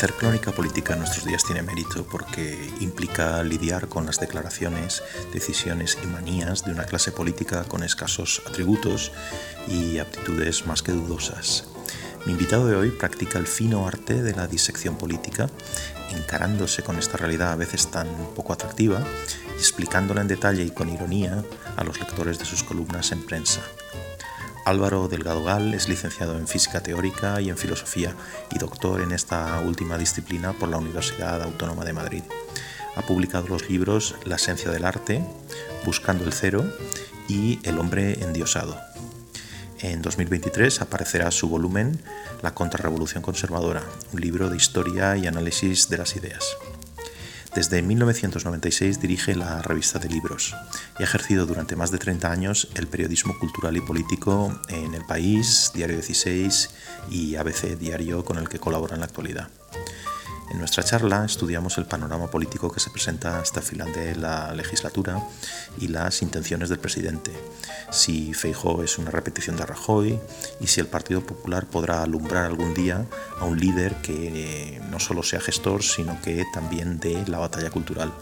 Hacer crónica política en nuestros días tiene mérito porque implica lidiar con las declaraciones, decisiones y manías de una clase política con escasos atributos y aptitudes más que dudosas. Mi invitado de hoy practica el fino arte de la disección política, encarándose con esta realidad a veces tan poco atractiva y explicándola en detalle y con ironía a los lectores de sus columnas en prensa. Álvaro Delgado Gal es licenciado en Física Teórica y en Filosofía y doctor en esta última disciplina por la Universidad Autónoma de Madrid. Ha publicado los libros La esencia del arte, Buscando el cero y El hombre endiosado. En 2023 aparecerá su volumen La contrarrevolución conservadora, un libro de historia y análisis de las ideas. Desde 1996 dirige la revista de libros y ha ejercido durante más de 30 años el periodismo cultural y político en El País, Diario 16 y ABC Diario con el que colabora en la actualidad. En nuestra charla estudiamos el panorama político que se presenta hasta el final de la legislatura y las intenciones del presidente, si Feijóo es una repetición de Rajoy y si el Partido Popular podrá alumbrar algún día a un líder que eh, no solo sea gestor, sino que también dé la batalla cultural.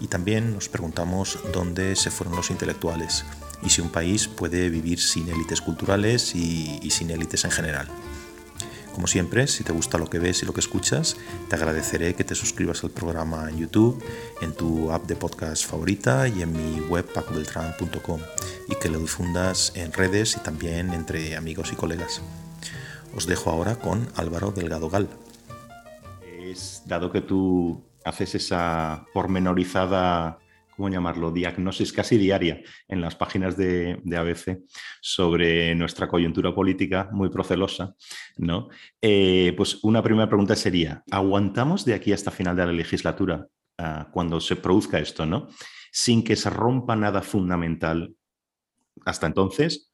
Y también nos preguntamos dónde se fueron los intelectuales y si un país puede vivir sin élites culturales y sin élites en general. Como siempre, si te gusta lo que ves y lo que escuchas, te agradeceré que te suscribas al programa en YouTube, en tu app de podcast favorita y en mi web pacobeltran.com y que lo difundas en redes y también entre amigos y colegas. Os dejo ahora con Álvaro Delgado Gal. Es, dado que tú haces esa pormenorizada ¿cómo llamarlo?, diagnosis casi diaria en las páginas de, ABC sobre nuestra coyuntura política muy procelosa, ¿no? Eh, pues una primera pregunta sería, ¿aguantamos de aquí hasta final de la legislatura ah, cuando se produzca esto, ¿no? Sin que se rompa nada fundamental hasta entonces,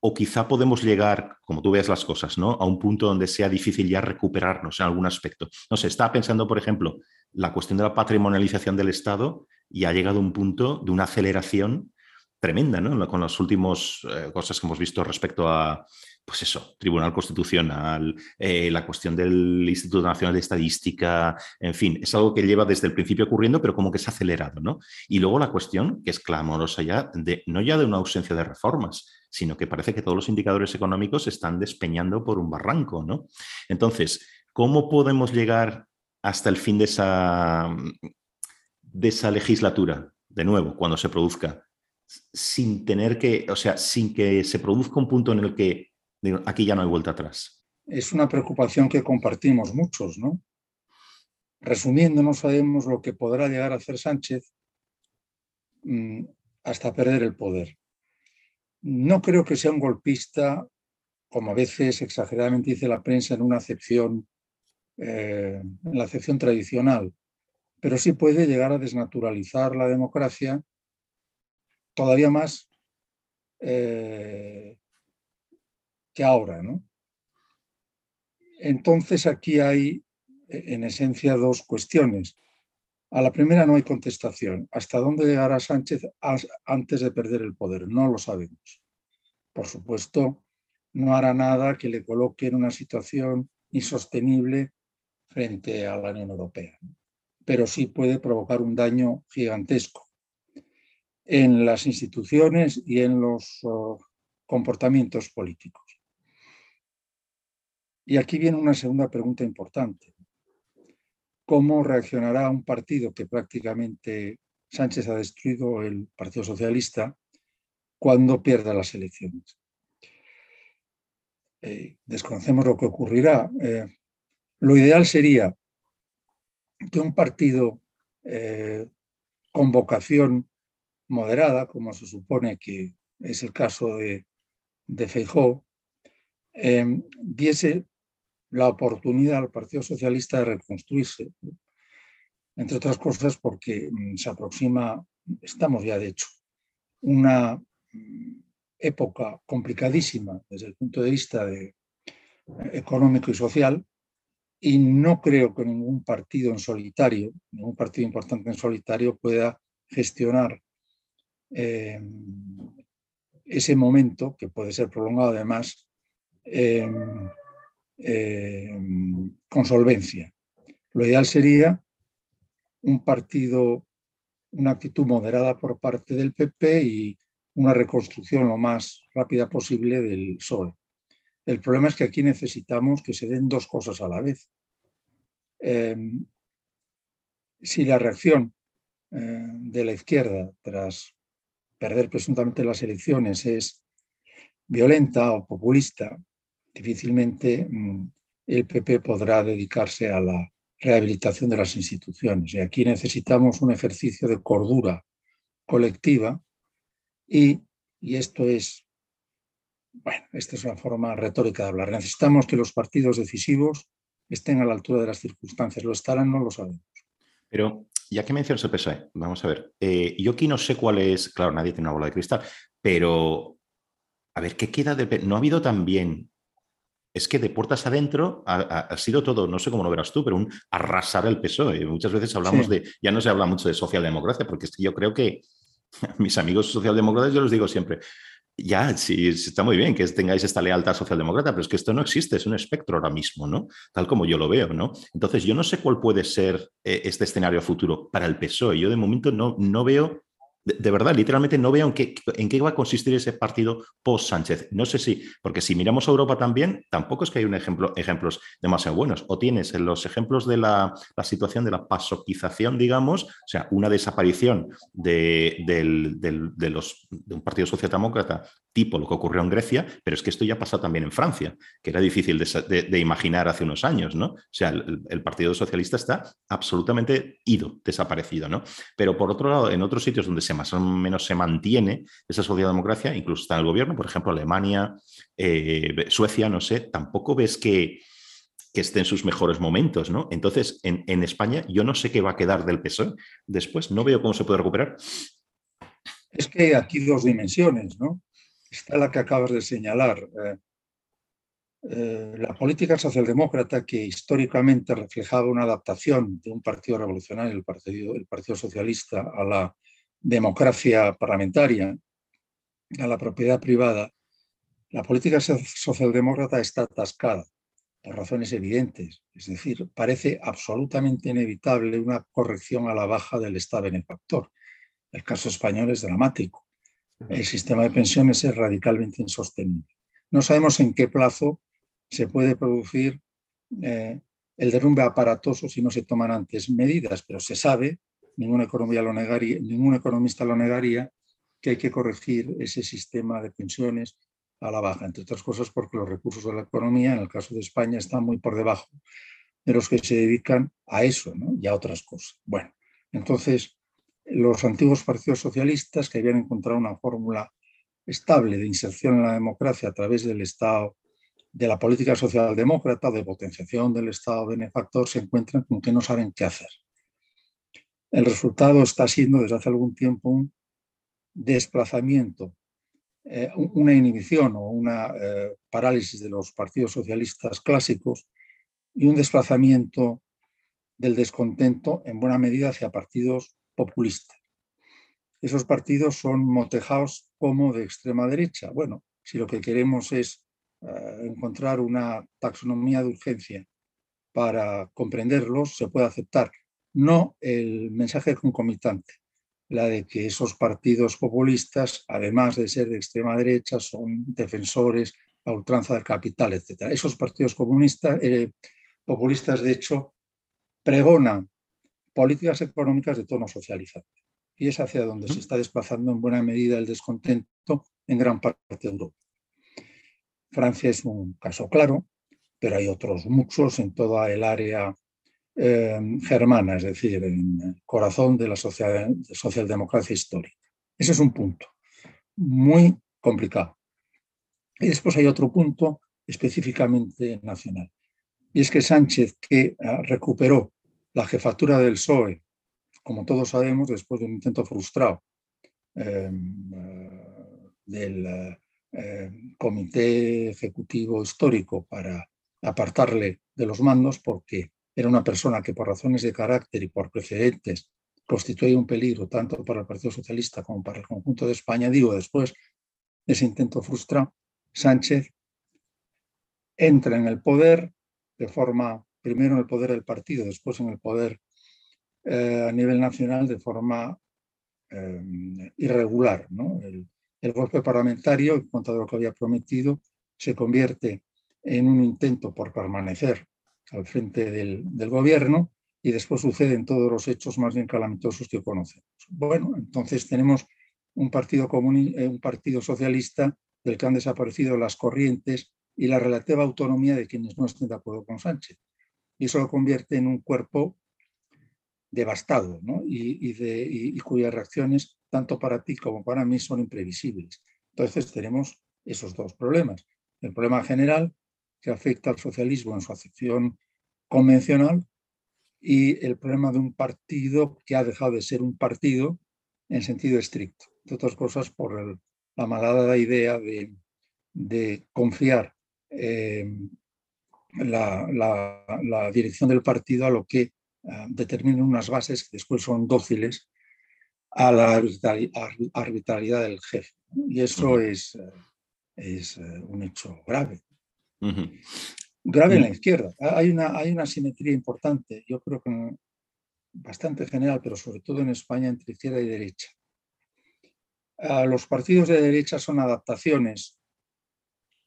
o quizá podemos llegar, como tú veas las cosas, ¿no? a un punto donde sea difícil ya recuperarnos en algún aspecto. No sé, estaba pensando, por ejemplo, la cuestión de la patrimonialización del Estado y ha llegado a un punto de una aceleración tremenda, ¿no? Con las últimas eh, cosas que hemos visto respecto a, pues eso, Tribunal Constitucional, eh, la cuestión del Instituto Nacional de Estadística, en fin, es algo que lleva desde el principio ocurriendo, pero como que ha acelerado, ¿no? Y luego la cuestión, que es clamorosa ya, de, no ya de una ausencia de reformas, sino que parece que todos los indicadores económicos se están despeñando por un barranco, ¿no? Entonces, ¿cómo podemos llegar hasta el fin de esa, de esa legislatura, de nuevo, cuando se produzca, sin tener que, o sea, sin que se produzca un punto en el que aquí ya no hay vuelta atrás. Es una preocupación que compartimos muchos, ¿no? Resumiendo, no sabemos lo que podrá llegar a hacer Sánchez mm, hasta perder el poder. No creo que sea un golpista, como a veces exageradamente dice la prensa, en una acepción eh, en la acepción tradicional, pero sí puede llegar a desnaturalizar la democracia todavía más eh, que ahora. ¿no? Entonces aquí hay en esencia dos cuestiones. A la primera no hay contestación. ¿Hasta dónde llegará Sánchez antes de perder el poder? No lo sabemos. Por supuesto, no hará nada que le coloque en una situación insostenible frente a la Unión Europea, pero sí puede provocar un daño gigantesco en las instituciones y en los comportamientos políticos. Y aquí viene una segunda pregunta importante. ¿Cómo reaccionará un partido que prácticamente Sánchez ha destruido, el Partido Socialista, cuando pierda las elecciones? Eh, desconocemos lo que ocurrirá. Eh, lo ideal sería que un partido eh, con vocación moderada, como se supone que es el caso de, de Feijó, em, diese la oportunidad al Partido Socialista de reconstruirse, entre otras cosas porque mm, se aproxima, estamos ya de hecho, una mm, época complicadísima desde el punto de vista eh, económico y social, y no creo que ningún partido en solitario, ningún partido importante en solitario pueda gestionar eh, ese momento, que puede ser prolongado además, eh, eh, con solvencia. Lo ideal sería un partido, una actitud moderada por parte del PP y una reconstrucción lo más rápida posible del PSOE. El problema es que aquí necesitamos que se den dos cosas a la vez. Em, si la reacción eh, de la izquierda tras perder presuntamente las elecciones es violenta o populista, difícilmente mm, el PP podrá dedicarse a la rehabilitación de las instituciones. Y aquí necesitamos un ejercicio de cordura colectiva y, y esto es, bueno, esta es una forma retórica de hablar. Necesitamos que los partidos decisivos estén a la altura de las circunstancias. ¿Lo estarán? No lo sabemos. Pero ya que mencionas el PSOE, vamos a ver, eh, yo aquí no sé cuál es, claro, nadie tiene una bola de cristal, pero a ver, ¿qué queda de... No ha habido también es que de puertas adentro ha, sido todo, no sé cómo lo verás tú, pero un arrasar el PSOE. Muchas veces hablamos de, ya no se habla mucho de socialdemocracia, porque es que yo creo que mis amigos socialdemócratas, yo les digo siempre, ya, sí, está muy bien que tengáis esta lealtad socialdemócrata, pero es que esto no existe, es un espectro ahora mismo, ¿no? Tal como yo lo veo, ¿no? Entonces, yo no sé cuál puede ser eh, este escenario futuro para el PSOE. Yo de momento no, no veo de, verdad, literalmente no veo en qué, en qué va a consistir ese partido post-Sánchez. No sé si, porque si miramos a Europa también, tampoco es que hay un ejemplo, ejemplos demasiado buenos. O tienes en los ejemplos de la, situación de la pasoquización, digamos, o sea, una desaparición de, de, los, de un partido socialdemócrata tipo lo que ocurrió en Grecia, pero es que esto ya pasa también en Francia, que era difícil de, imaginar hace unos años, ¿no? O sea, el, Partido Socialista está absolutamente ido, desaparecido, ¿no? Pero por otro lado, en otros sitios donde se más o menos se mantiene esa socialdemocracia, incluso está en el gobierno, por ejemplo, Alemania, eh, Suecia, no sé, tampoco ves que, que esté en sus mejores momentos, ¿no? Entonces, en, en España yo no sé qué va a quedar del PSOE después, no veo cómo se puede recuperar. Es que aquí dos dimensiones, ¿no? está la que acabas de señalar. Eh, eh, la política socialdemócrata, que históricamente reflejaba una adaptación de un partido revolucionario, el Partido, el partido Socialista, a la democracia parlamentaria, a la propiedad privada, la política socialdemócrata está atascada por razones evidentes. Es decir, parece absolutamente inevitable una corrección a la baja del Estado benefactor. El caso español es dramático el sistema de pensiones es radicalmente insostenible. No sabemos en qué plazo se puede producir eh, el derrumbe aparatoso si no se toman antes medidas, pero se sabe, ninguna, economía lo negaría, ningún economista lo negaría, que hay que corregir ese sistema de pensiones a la baja, entre otras cosas porque los recursos de la economía, en el caso de España, están muy por debajo de los que se dedican a eso y a otras cosas. Bueno, entonces los antiguos partidos socialistas que habían encontrado una fórmula estable de inserción en la democracia a través del Estado, de la política socialdemócrata, de potenciación del Estado benefactor, se encuentran con que no saben qué hacer. El resultado está siendo desde hace algún tiempo un desplazamiento, eh, una inhibición o una eh, parálisis de los partidos socialistas clásicos y un desplazamiento del descontento en buena medida hacia partidos populista. Esos partidos son motejados como de extrema derecha. Bueno, si lo que queremos es eh, encontrar una taxonomía de urgencia para comprenderlos, se puede aceptar. No el mensaje concomitante, la de que esos partidos populistas, además de ser de extrema derecha, son defensores a ultranza del capital, etc. Esos partidos comunistas, eh, populistas, de hecho, pregonan políticas económicas de tono socializante. Y es hacia donde se está desplazando en buena medida el descontento en gran parte de Europa. Francia es un caso claro, pero hay otros muchos en toda el área eh, germana, es decir, en el corazón de la socialdemocracia histórica. Ese es un punto muy complicado. Y después hay otro punto específicamente nacional. Y es que Sánchez, que ah, recuperó la jefatura del PSOE, como todos sabemos, después de un intento frustrado em, eh, del eh, Comité Ejecutivo Histórico para apartarle de los mandos, porque era una persona que por razones de carácter y por precedentes constituía un peligro tanto para el Partido Socialista como para el conjunto de España. Digo, después de ese intento frustrado, Sánchez entra en el poder de forma, primero en el poder del partido, después en el poder eh, a nivel nacional de forma eh, irregular. El, golpe parlamentario, en cuanto a lo que había prometido, se convierte en un intento por permanecer al frente del, gobierno y después suceden todos los hechos más bien calamitosos que conocemos. Bueno, entonces tenemos un partido, eh, un partido socialista del que han desaparecido las corrientes y la relativa autonomía de quienes no estén de acuerdo con Sánchez. Y eso lo convierte en un cuerpo devastado ¿no? y, cuyas reacciones, tanto para ti como para mí, son imprevisibles. Entonces tenemos esos dos problemas. El problema general, que afecta al socialismo en su acepción convencional, y el problema de un partido que ha dejado de ser un partido en sentido estricto. De otras cosas, por la malada idea de, de confiar la, la, dirección del partido a lo que Ah, determinan unas bases que después son dóciles a la arbitrariedad del jefe. Y eso es, eh, es eh, un hecho grave. Grave en la izquierda. Hay una, hay una simetría importante, yo creo que bastante general, pero sobre todo en España entre izquierda y derecha. Los partidos de derecha son adaptaciones,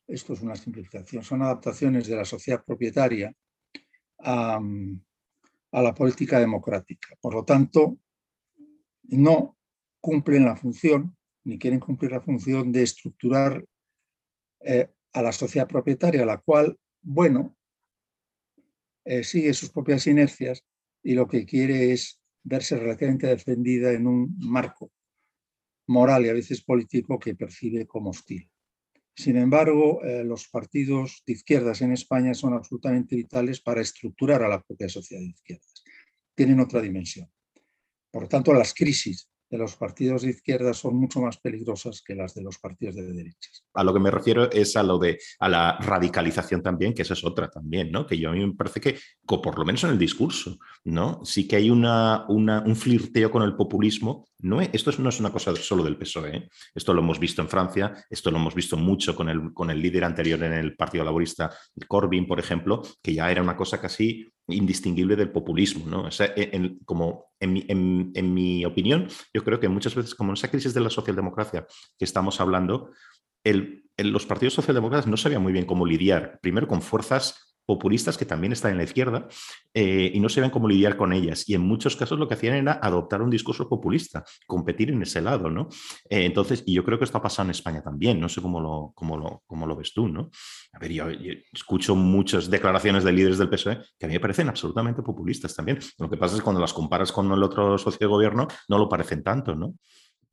esto es una simplificación, son adaptaciones de la sociedad propietaria a, a la política democrática. Por lo tanto, no cumplen la función, ni quieren cumplir la función de estructurar eh, a la sociedad propietaria, la cual, bueno, eh, sigue sus propias inercias y lo que quiere es verse relativamente defendida en un marco moral y a veces político que percibe como hostil. Sin embargo, eh, los partidos de izquierdas en España son absolutamente vitales para estructurar a la propia sociedad de izquierdas. Tienen otra dimensión. Por lo tanto, las crisis de los partidos de izquierda son mucho más peligrosas que las de los partidos de derechas. A lo que me refiero es a lo de a la radicalización también, que esa es otra también, ¿no? Que yo a mí me parece que, por lo menos en el discurso, ¿no? Sí que hay una, un flirteo con el populismo. No, esto no es una cosa solo del PSOE. ¿eh? Esto lo hemos visto en Francia, esto lo hemos visto mucho con el, con el líder anterior en el Partido Laborista, Corbyn, por ejemplo, que ya era una cosa casi indistinguible del populismo. ¿no? E, como en mi, opinión, yo creo que muchas veces, como en esa crisis de la socialdemocracia que estamos hablando, los partidos socialdemócratas no sabían muy bien cómo lidiar, primero con fuerzas populistas que también están en la izquierda eh, y no sabían cómo lidiar con ellas. Y en muchos casos lo que hacían era adoptar un discurso populista, competir en ese lado, ¿no? Eh, entonces, y yo creo que esto ha pasado en España también, no sé cómo lo, cómo lo, cómo lo ves tú, ¿no? A ver, yo, escucho muchas declaraciones de líderes del PSOE que a mí me parecen absolutamente populistas también. Lo que pasa es que cuando las comparas con el otro socio de gobierno, no lo parecen tanto, ¿no?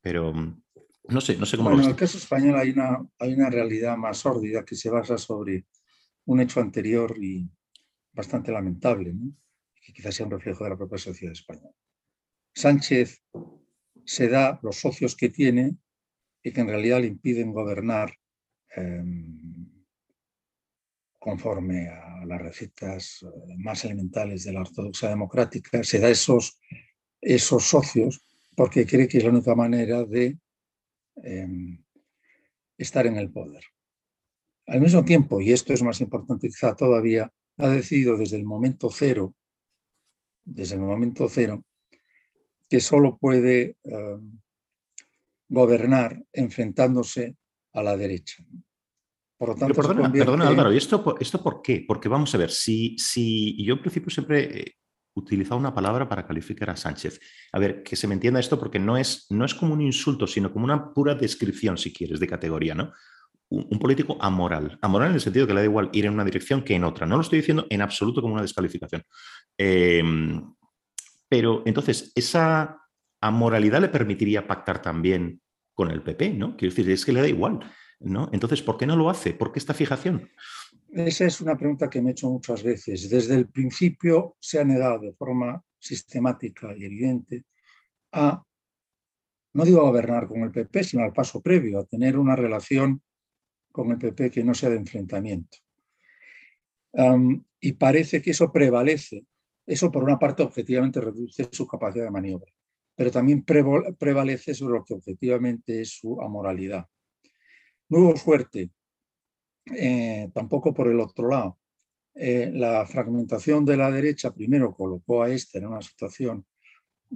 Pero no sé, no sé cómo bueno, en el caso español hay una, hay una realidad más sórdida que se basa sobre un hecho anterior y bastante lamentable, que quizás sea un reflejo de la propia sociedad española. Sánchez se da los socios que tiene y que en realidad le impiden gobernar em, conforme a las recetas eh, más elementales de la ortodoxia democrática, se da esos, esos socios porque cree que es la única manera de em, estar en el poder. Al mismo tiempo, y esto es más importante quizá todavía, ha decidido desde el momento cero, desde el momento cero, que solo puede eh, gobernar enfrentándose a la derecha. Por lo tanto, perdona, Álvaro, ¿y esto, esto por qué? Porque vamos a ver, si, si yo en principio siempre he utilizado una palabra para calificar a Sánchez. A ver, que se me entienda esto porque no es, no es como un insulto, sino como una pura descripción, si quieres, de categoría, ¿no? Un, político amoral. Amoral en el sentido que le da igual ir en una dirección que en otra. No lo estoy diciendo en absoluto como una descalificación. Em, pero entonces, esa amoralidad le permitiría pactar también con el PP, ¿no? Quiero decir, es que le da igual, ¿no? Entonces, ¿por qué no lo hace? ¿Por qué esta fijación? Esa es una pregunta que me he hecho muchas veces. Desde el principio se ha negado de forma sistemática y evidente a, no digo a gobernar con el PP, sino al paso previo, a tener una relación con el PP que no sea de enfrentamiento. y parece que eso prevalece. Eso, por una parte, objetivamente reduce su capacidad de maniobra, pero también prevalece sobre lo que objetivamente es su amoralidad. Nuevo Fuerte eh, tampoco por el otro lado. Eh, la fragmentación de la derecha primero colocó a este en una situación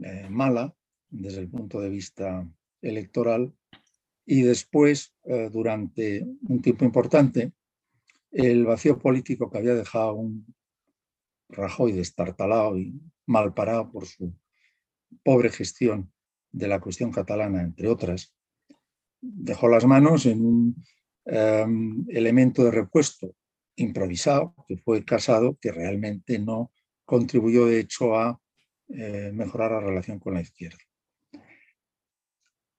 eh, mala desde el punto de vista electoral y después, durante un tiempo importante, el vacío político que había dejado un Rajoy destartalado y mal parado por su pobre gestión de la cuestión catalana, entre otras, dejó las manos en un em, elemento de repuesto improvisado, que fue Casado, que realmente no contribuyó de hecho a eh, mejorar la relación con la izquierda.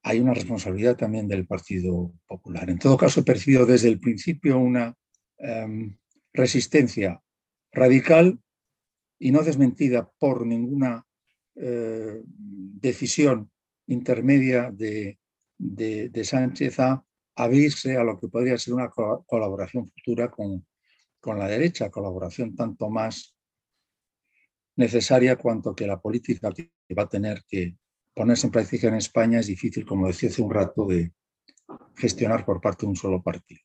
Hay una responsabilidad también del Partido Popular. En todo caso, he percibido desde el principio una em, resistencia radical y no desmentida por ninguna eh, decisión intermedia de, de, Sánchez a abrirse a lo que podría ser una colaboración futura con, con la derecha, colaboración tanto más necesaria cuanto que la política que va a tener que ponerse en práctica en España es difícil, como decía hace un rato, de gestionar por parte de un solo partido.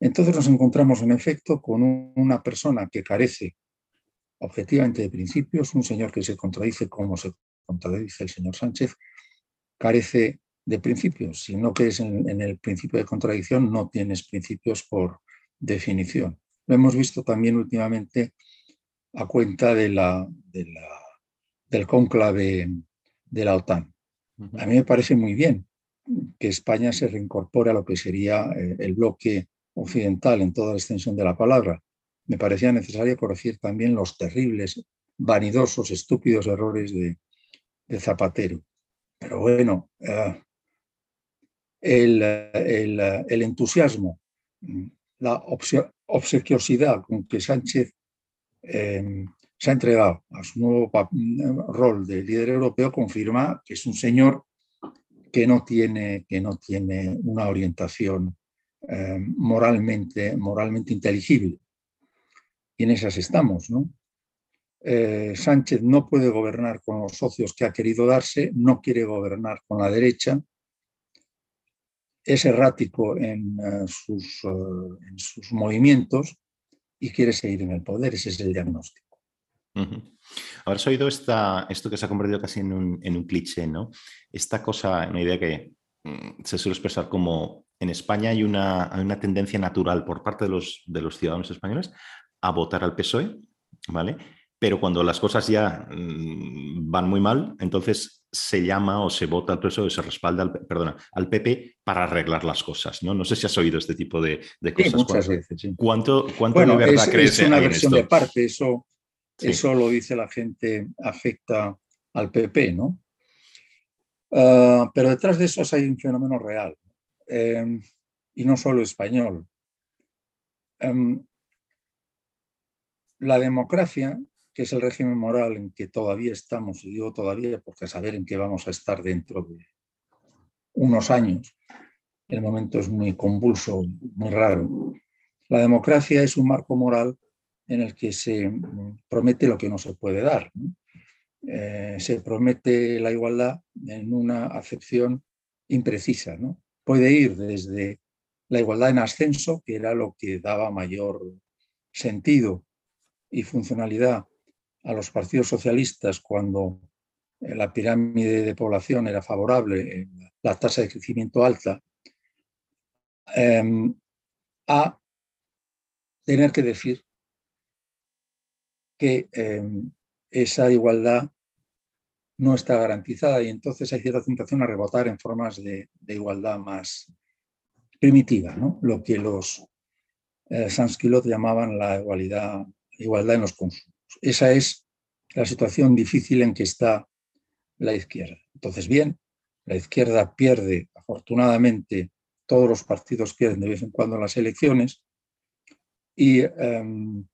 Entonces nos encontramos en efecto con una persona que carece objetivamente de principios, un señor que se contradice como se contradice el señor Sánchez, carece de principios. Si no crees en, el principio de contradicción, no tienes principios por definición. Lo hemos visto también últimamente a cuenta de la, del cónclave de la OTAN. A mí me parece muy bien que España se reincorpore a lo que sería eh, el bloque occidental en toda la extensión de la palabra. Me parecía necesario corregir también los terribles, vanidosos, estúpidos errores de, de Zapatero. Pero bueno, eh, el, entusiasmo, la obsequiosidad con que Sánchez eh, se ha entregado a su nuevo rol de líder europeo confirma que es un señor que no tiene, que no tiene una orientación eh, moralmente, moralmente inteligible. Y en esas estamos. Eh, Sánchez no puede gobernar con los socios que ha querido darse, no quiere gobernar con la derecha, es errático en, eh, sus, en sus, movimientos y quiere seguir en el poder, ese es el diagnóstico. Habrás oído esta, esto que se ha convertido casi en un, en un cliché, ¿no? Esta cosa, una idea que mm, se suele expresar como en España hay una, hay una tendencia natural por parte de los, de los ciudadanos españoles a votar al PSOE, ¿vale? pero cuando las cosas ya mm, van muy mal, entonces se llama o se vota al PSOE o se respalda al, perdona, al PP para arreglar las cosas. ¿no? no sé si has oído este tipo de, cosas. muchas veces, sí. ¿Cuánto, cuánto de verdad es, crees es una versión de parte, eso, eso lo dice la gente, afecta al PP, ¿no? Ah, pero detrás de eso hay un fenómeno real, em, y no solo español. Em, la democracia que es el régimen moral en que todavía estamos, y digo todavía porque a saber en qué vamos a estar dentro de unos años. El momento es muy convulso, muy raro. La democracia es un marco moral en el que se promete lo que no se puede dar. Eh, se promete la igualdad en una acepción imprecisa. Puede ir desde la igualdad en ascenso, que era lo que daba mayor sentido y funcionalidad a los partidos socialistas cuando eh, la pirámide de población era favorable, la tasa de crecimiento alta, em, a tener que decir que em, esa igualdad no está garantizada y entonces hay cierta tentación a rebotar en formas de, igualdad más primitiva, lo que los eh, llamaban la igualdad, igualdad en los consumos. Esa es la situación difícil en que está la izquierda. Entonces, bien, la izquierda pierde, afortunadamente, todos los partidos pierden de vez en cuando las elecciones y em,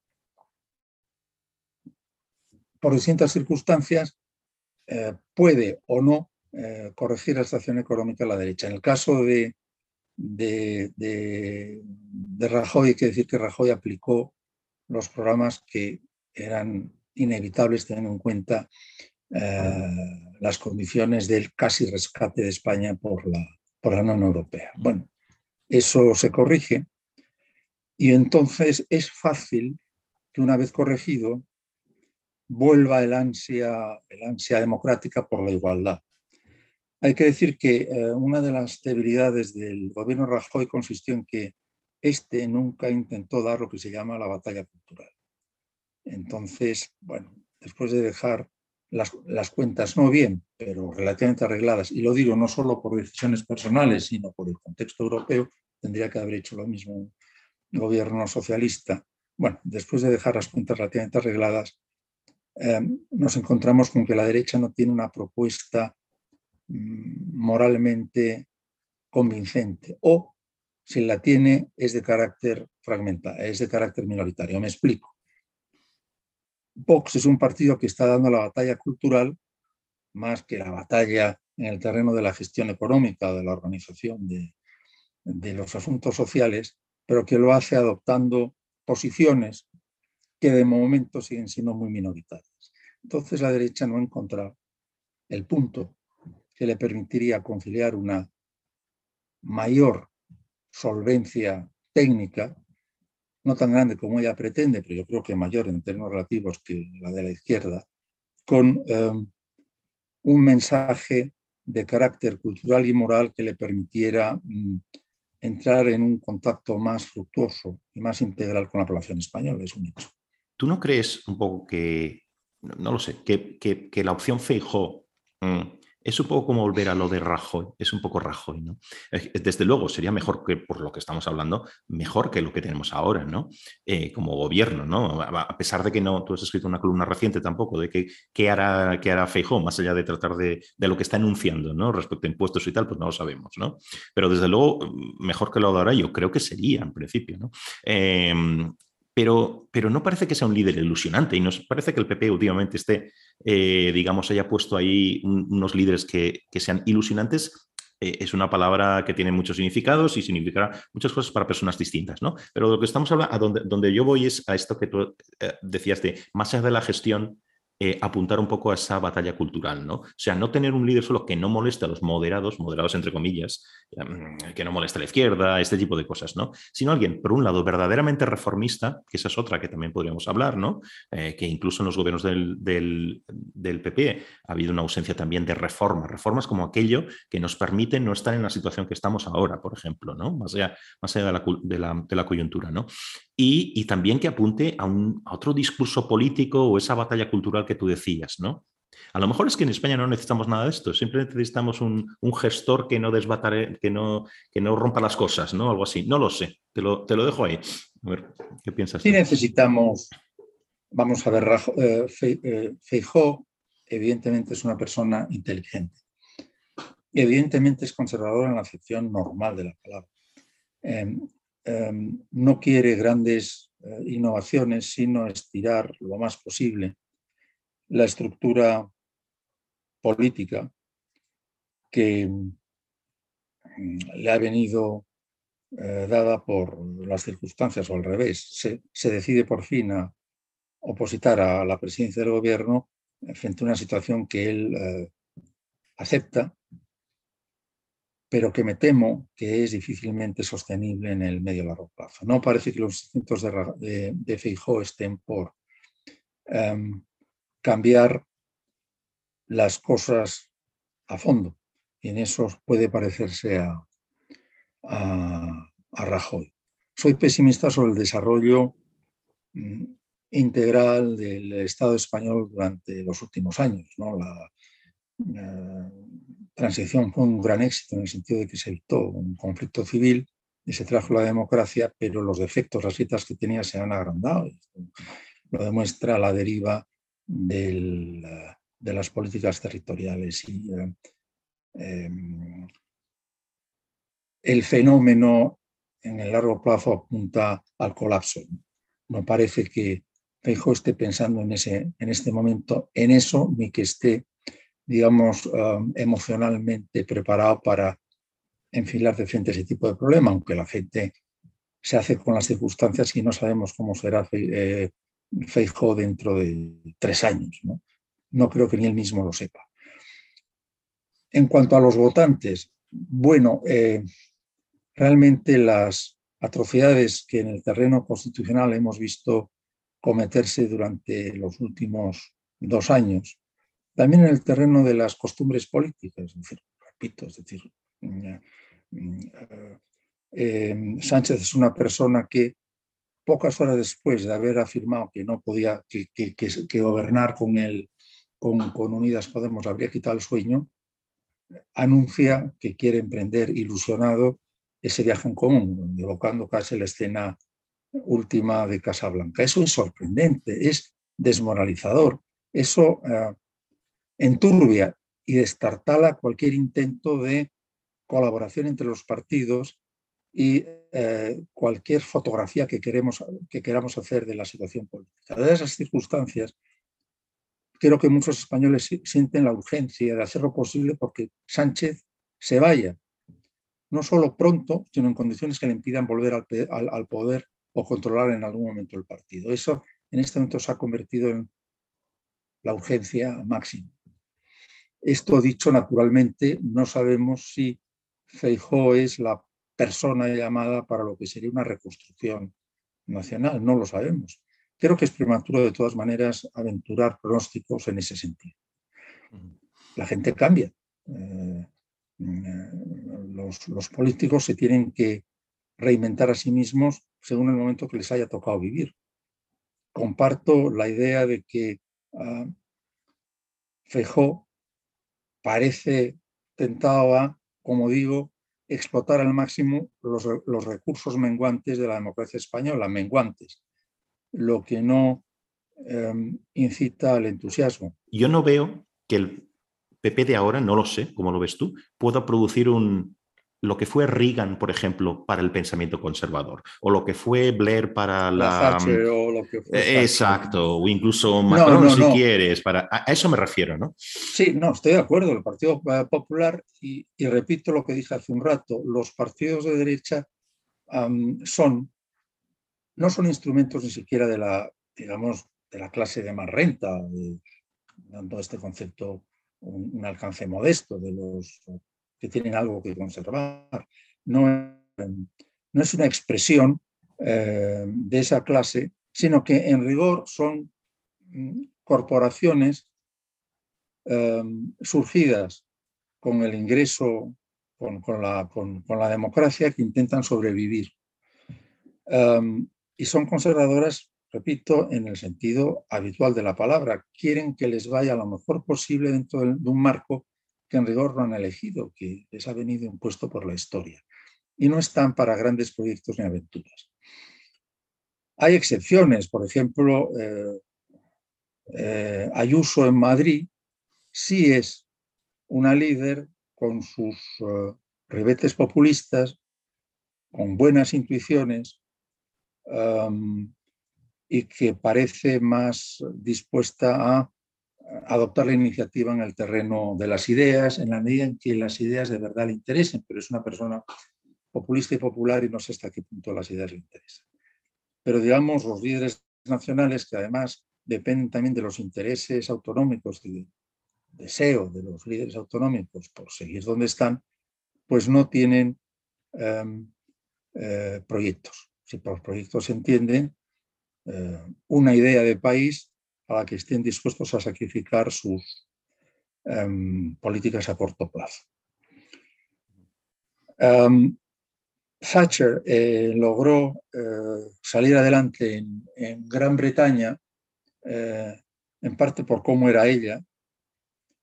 por distintas circunstancias eh, puede o no eh, corregir la situación económica a la derecha. En el caso de Rajoy, hay que decir que Rajoy aplicó los programas que eran inevitables teniendo en cuenta eh, las condiciones del casi rescate de España por la, por la Unión Europea. Bueno, eso se corrige y entonces es fácil que una vez corregido vuelva el ansia, el ansia democrática por la igualdad. Hay que decir que eh, una de las debilidades del gobierno Rajoy consistió en que éste nunca intentó dar lo que se llama la batalla cultural. Entonces, bueno, después de dejar las, las, cuentas no bien, pero relativamente arregladas, y lo digo no solo por decisiones personales, sino por el contexto europeo, tendría que haber hecho lo mismo el gobierno socialista. Bueno, después de dejar las cuentas relativamente arregladas, eh, nos encontramos con que la derecha no tiene una propuesta mm, moralmente convincente o si la tiene es de carácter fragmentado, es de carácter minoritario. Me explico. Vox es un partido que está dando la batalla cultural más que la batalla en el terreno de la gestión económica, de la organización de los asuntos sociales, pero que lo hace adoptando posiciones que de momento siguen siendo muy minoritarias. Entonces la derecha no ha encontrado el punto que le permitiría conciliar una mayor solvencia técnica, no tan grande como ella pretende, pero yo creo que mayor en términos relativos que la de la izquierda, con em, un mensaje de carácter cultural y moral que le permitiera mm, entrar en un contacto más fructuoso y más integral con la población española, es un hecho. ¿Tú no crees un poco que, no lo sé, que, que, la opción Feijó mm, es un poco como volver a lo de Rajoy, es un poco Rajoy, ¿no? Desde luego sería mejor que, por lo que estamos hablando, mejor que lo que tenemos ahora, ¿no? Eh, como gobierno, ¿no? A pesar de que no, tú has escrito una columna reciente tampoco de que qué hará, qué hará Feijó, más allá de tratar de, de, lo que está enunciando, ¿no? Respecto a impuestos y tal, pues no lo sabemos, ¿no? Pero desde luego, mejor que lo de ahora, yo creo que sería en principio, ¿no? Eh, pero, pero no parece que sea un líder ilusionante y nos parece que el PP últimamente esté, eh, digamos, haya puesto ahí unos líderes que, sean ilusionantes. Eh, es una palabra que tiene muchos significados y significará muchas cosas para personas distintas, ¿no? Pero lo que estamos hablando, a donde, yo voy es a esto que tú eh, decías de más allá de la gestión eh, apuntar un poco a esa batalla cultural, ¿no? O sea, no tener un líder solo que no moleste a los moderados, moderados entre comillas, mm, que no moleste a la izquierda, este tipo de cosas, ¿no? Sino alguien, por un lado, verdaderamente reformista, que esa es otra que también podríamos hablar, ¿no? Eh, que incluso en los gobiernos del, del, del, PP ha habido una ausencia también de reformas, reformas como aquello que nos permite no estar en la situación que estamos ahora, por ejemplo, ¿no? Más allá, más allá de, la, de, la, de la coyuntura, ¿no? Y, y, también que apunte a, un, a otro discurso político o esa batalla cultural que tú decías, ¿no? A lo mejor es que en España no necesitamos nada de esto, simplemente necesitamos un, un gestor que no desbatare, que no, que no rompa las cosas, ¿no? Algo así. No lo sé, te lo, te lo dejo ahí. A ver, ¿qué piensas? Sí, necesitamos, vamos a ver, eh, eh, Feijó evidentemente es una persona inteligente. Evidentemente es conservador en la acepción normal de la palabra. Em, em, no quiere grandes eh, innovaciones, sino estirar lo más posible la estructura política que mm, le ha venido eh, dada por las circunstancias o al revés. Se, decide por fin a opositar a la presidencia del gobierno frente a una situación que él eh, acepta, pero que me temo que es difícilmente sostenible en el medio largo plazo. No parece que los intentos de, de, estén por em, cambiar las cosas a fondo. Y en eso puede parecerse a, a, Rajoy. Soy pesimista sobre el desarrollo mm, integral del Estado español durante los últimos años. ¿no? La, la, transición fue un gran éxito en el sentido de que se evitó un conflicto civil y se trajo la democracia, pero los defectos, las citas que tenía se han agrandado. Lo demuestra la deriva del, de las políticas territoriales y eh, em, el fenómeno en el largo plazo apunta al colapso. No parece que Feijóo esté pensando en, ese, en este momento en eso, ni que esté, digamos, um, emocionalmente preparado para enfilar de frente ese tipo de problema, aunque la gente se hace con las circunstancias y no sabemos cómo será eh, Feijóo dentro de tres años. ¿no? creo que ni él mismo lo sepa. En cuanto a los votantes, bueno, eh, realmente las atrocidades que en el terreno constitucional hemos visto cometerse durante los últimos dos años, también en el terreno de las costumbres políticas, repito, es decir, eh, eh, Sánchez es una persona que pocas horas después de haber afirmado que no podía, que, gobernar con, él, con, con Unidas Podemos habría quitado el sueño, anuncia que quiere emprender ilusionado ese viaje en común, evocando casi la escena última de Casablanca. Eso es sorprendente, es desmoralizador, eso eh, enturbia y destartala cualquier intento de colaboración entre los partidos y eh, cualquier fotografía que, queremos, que queramos hacer de la situación política. De esas circunstancias, creo que muchos españoles sienten la urgencia de hacer lo posible porque Sánchez se vaya, no solo pronto, sino en condiciones que le impidan volver al, poder o controlar en algún momento el partido. Eso en este momento se ha convertido en la urgencia máxima. Esto dicho naturalmente, no sabemos si Feijó es la persona llamada para lo que sería una reconstrucción nacional, no lo sabemos. Creo que es prematuro de todas maneras aventurar pronósticos en ese sentido. La gente cambia. Eh, eh, los, políticos se tienen que reinventar a sí mismos según el momento que les haya tocado vivir. Comparto la idea de que uh, parece tentado a, como digo, explotar al máximo los, los, recursos menguantes de la democracia española, menguantes, lo que no em, incita al entusiasmo. Yo no veo que el PP de ahora, no lo sé, cómo lo ves tú, pueda producir un, lo que fue Reagan, por ejemplo, para el pensamiento conservador, o lo que fue Blair para la... exacto, o incluso Macron, si quieres, para... a eso me refiero, ¿no? Sí, no, estoy de acuerdo, el Partido Popular, y, repito lo que dije hace un rato, los partidos de derecha son, no son instrumentos ni siquiera de la, digamos, de la clase de más renta, dando este concepto un alcance modesto de los que tienen algo que conservar. No, no es una expresión eh, de esa clase, sino que en rigor son mm, corporaciones em, surgidas con el ingreso, con, la, con, la, democracia, que intentan sobrevivir. Em, y son conservadoras, repito, en el sentido habitual de la palabra. Quieren que les vaya lo mejor posible dentro de un marco que en rigor no han elegido, que les ha venido impuesto por la historia. Y no están para grandes proyectos ni aventuras. Hay excepciones, por ejemplo, eh, eh, Ayuso en Madrid sí es una líder con sus ribetes populistas, con buenas intuiciones um, y que parece más dispuesta a adoptar la iniciativa en el terreno de las ideas, en la medida en que las ideas de verdad le interesen, pero es una persona populista y popular y no sé hasta qué punto las ideas le interesan. Pero digamos, los líderes nacionales, que además dependen también de los intereses autonómicos, del deseo de los líderes autonómicos por seguir donde están, pues no tienen em, eh, proyectos. Si por proyectos se entienden eh, una idea de país a la que estén dispuestos a sacrificar sus em, políticas a corto plazo. Em, Thatcher eh, logró eh, salir adelante en, Gran Bretaña, eh, en parte por cómo era ella,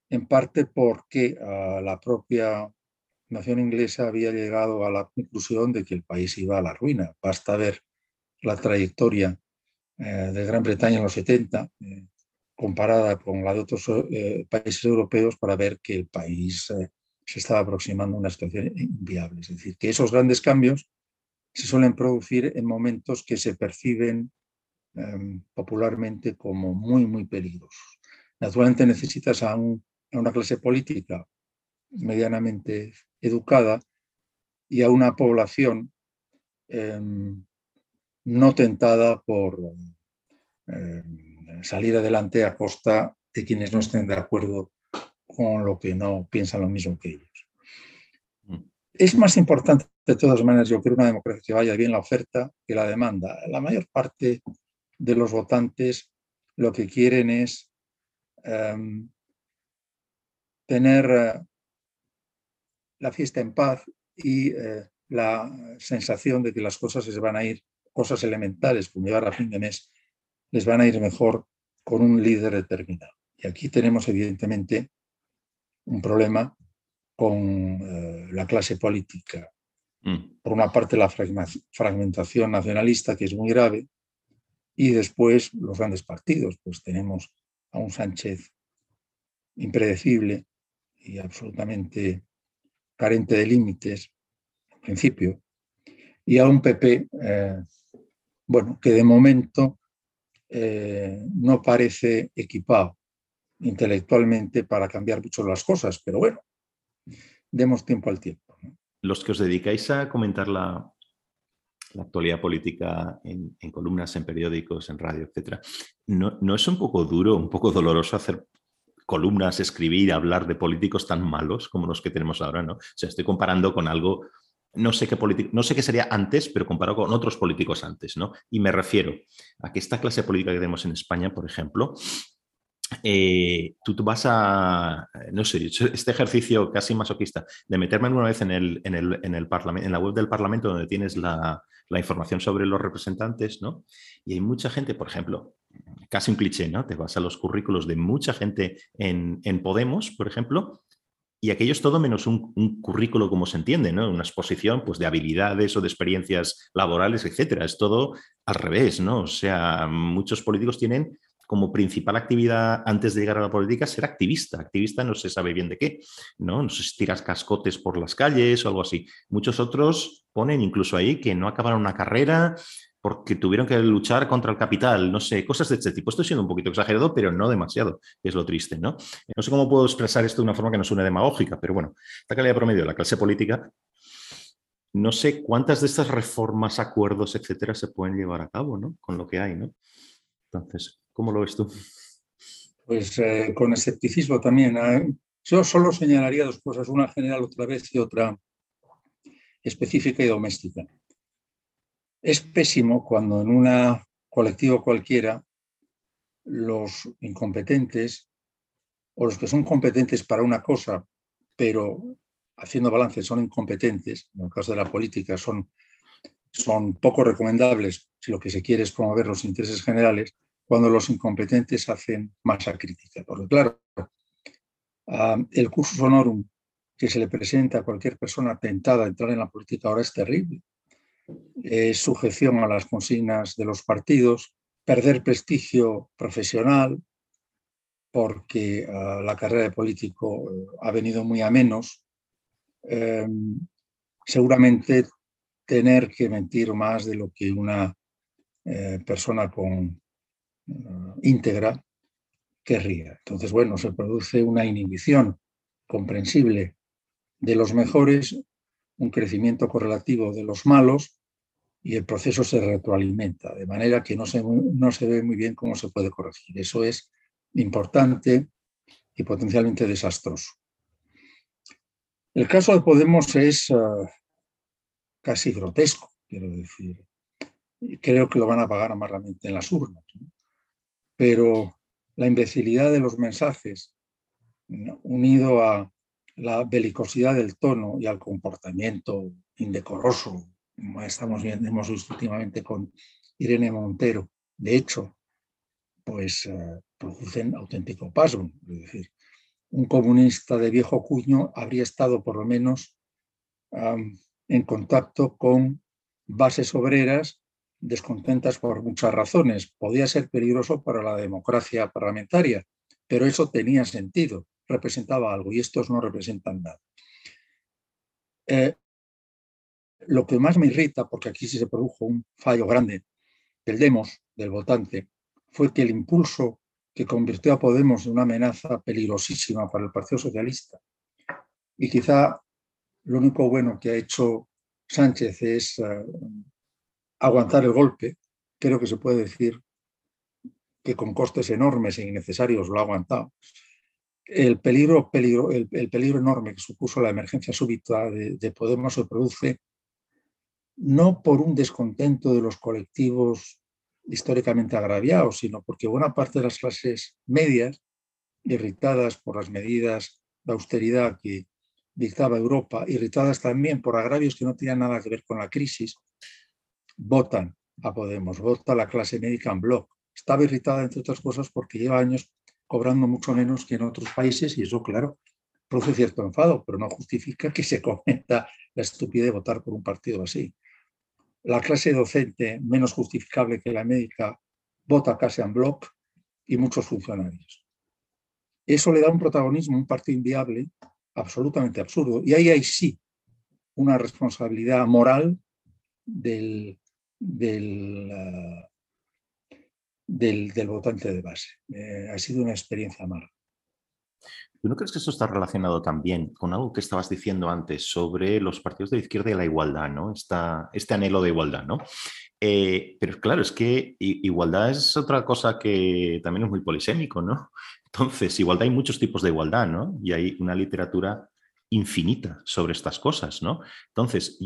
en parte porque la propia nación inglesa había llegado a la conclusión de que el país iba a la ruina. Basta ver la trayectoria de Gran Bretaña en los 70, eh, comparada con la de otros eh, países europeos, para ver que el país se estaba aproximando a una situación inviable. Es decir, que esos grandes cambios se suelen producir en momentos que se perciben em, popularmente como muy, muy peligrosos. Naturalmente necesitas a, una clase política medianamente educada y a una población em, no tentada por eh, salir adelante a costa de quienes no estén de acuerdo con lo que no piensan lo mismo que ellos. Es más importante, de todas maneras, yo creo, una democracia que vaya bien la oferta que la demanda. La mayor parte de los votantes lo que quieren es em, tener eh, la fiesta en paz y eh, la sensación de que las cosas se van a ir, cosas elementales como llegar a fin de mes, les van a ir mejor con un líder determinado. Y aquí tenemos evidentemente un problema con eh, la clase política. Mm. Por una parte la fragmentación nacionalista, que es muy grave, y después los grandes partidos. Pues tenemos a un Sánchez impredecible y absolutamente carente de límites, en principio, y a un PP, eh, bueno, que de momento eh, no parece equipado intelectualmente para cambiar mucho las cosas, pero bueno, demos tiempo al tiempo. Los que os dedicáis a comentar la, actualidad política en, columnas, en periódicos, en radio, etcétera, ¿no, ¿no es un poco duro, un poco doloroso hacer columnas, escribir, hablar de políticos tan malos como los que tenemos ahora, ¿no? O sea, estoy comparando con algo, no sé qué no sé qué sería antes, pero comparo con otros políticos antes, ¿no? Y me refiero a que esta clase política que tenemos en España, por ejemplo, eh, tú, vas a, no sé, este ejercicio casi masoquista de meterme una vez en, el, en, el, en, el en la web del Parlamento donde tienes la, información sobre los representantes, ¿no? Y hay mucha gente, por ejemplo, casi un cliché, ¿no? Te vas a los currículos de mucha gente en, en Podemos, por ejemplo, y aquello es todo menos un, currículo como se entiende, ¿no? Una exposición pues, de habilidades o de experiencias laborales, etcétera. Es todo al revés, ¿no? O sea, muchos políticos tienen como principal actividad antes de llegar a la política ser activista. Activista no se sabe bien de qué, ¿no? No sé si tiras cascotes por las calles o algo así. Muchos otros ponen incluso ahí que no acabaron una carrera porque tuvieron que luchar contra el capital, no sé, cosas de este tipo. Estoy siendo un poquito exagerado, pero no demasiado, es lo triste, ¿no? No sé cómo puedo expresar esto de una forma que no suene demagógica, pero bueno, esta calidad promedio de la clase política, no sé cuántas de estas reformas, acuerdos, etcétera, se pueden llevar a cabo, ¿no? Con lo que hay, ¿no? Entonces, ¿Cómo lo ves tú? Pues eh, con escepticismo también. ¿eh? Yo solo señalaría dos cosas, una general otra vez y otra específica y doméstica. Es pésimo cuando en un colectivo cualquiera los incompetentes o los que son competentes para una cosa, pero haciendo balance son incompetentes, en el caso de la política son, son poco recomendables si lo que se quiere es promover los intereses generales, cuando los incompetentes hacen masa crítica. Porque claro, el curso honorum que se le presenta a cualquier persona tentada a entrar en la política ahora es terrible. Es sujeción a las consignas de los partidos, perder prestigio profesional, porque ah, la carrera de político eh, ha venido muy a menos. Em, seguramente tener que mentir más de lo que una eh, persona con eh, íntegra querría. Entonces, bueno, se produce una inhibición comprensible de los mejores, un crecimiento correlativo de los malos y el proceso se retroalimenta, de manera que no se, no se ve muy bien cómo se puede corregir. Eso es importante y potencialmente desastroso. El caso de Podemos es eh, casi grotesco, quiero decir. Creo que lo van a pagar amarramente en las urnas pero la imbecilidad de los mensajes, unido a la belicosidad del tono y al comportamiento indecoroso, estamos viendo, últimamente con Irene Montero, de hecho, pues eh, producen auténtico paso. Es decir, un comunista de viejo cuño habría estado por lo menos en contacto con bases obreras descontentas por muchas razones. Podía ser peligroso para la democracia parlamentaria, pero eso tenía sentido, representaba algo y estos no representan nada. Eh, lo que más me irrita, porque aquí sí se produjo un fallo grande del demos, del votante, fue que el impulso que convirtió a Podemos en una amenaza peligrosísima para el Partido Socialista. Y quizá lo único bueno que ha hecho Sánchez es eh, aguantar el golpe, creo que se puede decir que con costes enormes e innecesarios lo ha aguantado. el peligro, peligro, el, peligro enorme que supuso la emergencia súbita de, de Podemos se produce no por un descontento de los colectivos históricamente agraviados, sino porque buena parte de las clases medias, irritadas por las medidas de austeridad que dictaba Europa, irritadas también por agravios que no tenían nada que ver con la crisis, votan a Podemos, vota la clase médica en bloc. Estaba irritada, entre otras cosas, porque lleva años cobrando mucho menos que en otros países y eso, claro, produce cierto enfado, pero no justifica que se cometa la estupidez de votar por un partido así. La clase docente, menos justificable que la médica, vota casi en bloc y muchos funcionarios. Eso le da un protagonismo un partido inviable absolutamente absurdo. Y ahí hay sí una responsabilidad moral del, del, del, votante de base. Eh, ha sido una experiencia mala. ¿Tú no crees que esto está relacionado también con algo que estabas diciendo antes sobre los partidos de la izquierda y la igualdad, ¿no? este anhelo de igualdad, ¿no? Eh, pero claro, es que igualdad es otra cosa que también es muy polisémico, ¿no? Entonces, igualdad hay muchos tipos de igualdad, ¿no? Y hay una literatura infinita sobre estas cosas, ¿no? Entonces,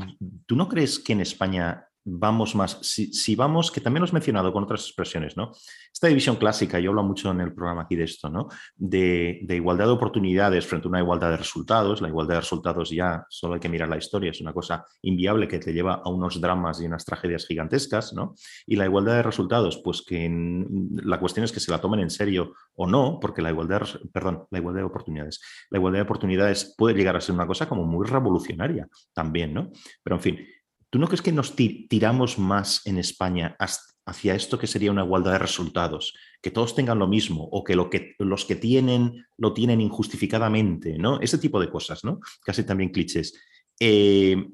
¿tú no crees que en España vamos más, si, vamos, que también lo has mencionado con otras expresiones, ¿no? Esta división clásica, yo hablo mucho en el programa aquí de esto, ¿no? De, igualdad de oportunidades frente a una igualdad de resultados. La igualdad de resultados ya solo hay que mirar la historia, es una cosa inviable que te lleva a unos dramas y unas tragedias gigantescas, ¿no? Y la igualdad de resultados, pues que la cuestión es que se la tomen en serio o no, porque la igualdad, perdón, la igualdad de oportunidades. La igualdad de oportunidades puede llegar a ser una cosa como muy revolucionaria también, ¿no? Pero en fin, ¿Tú no crees que nos tiramos más en España hacia esto que sería una igualdad de resultados? Que todos tengan lo mismo o que, lo que los que tienen lo tienen injustificadamente, ¿no? Ese tipo de cosas, ¿no? Casi también clichés. Eh,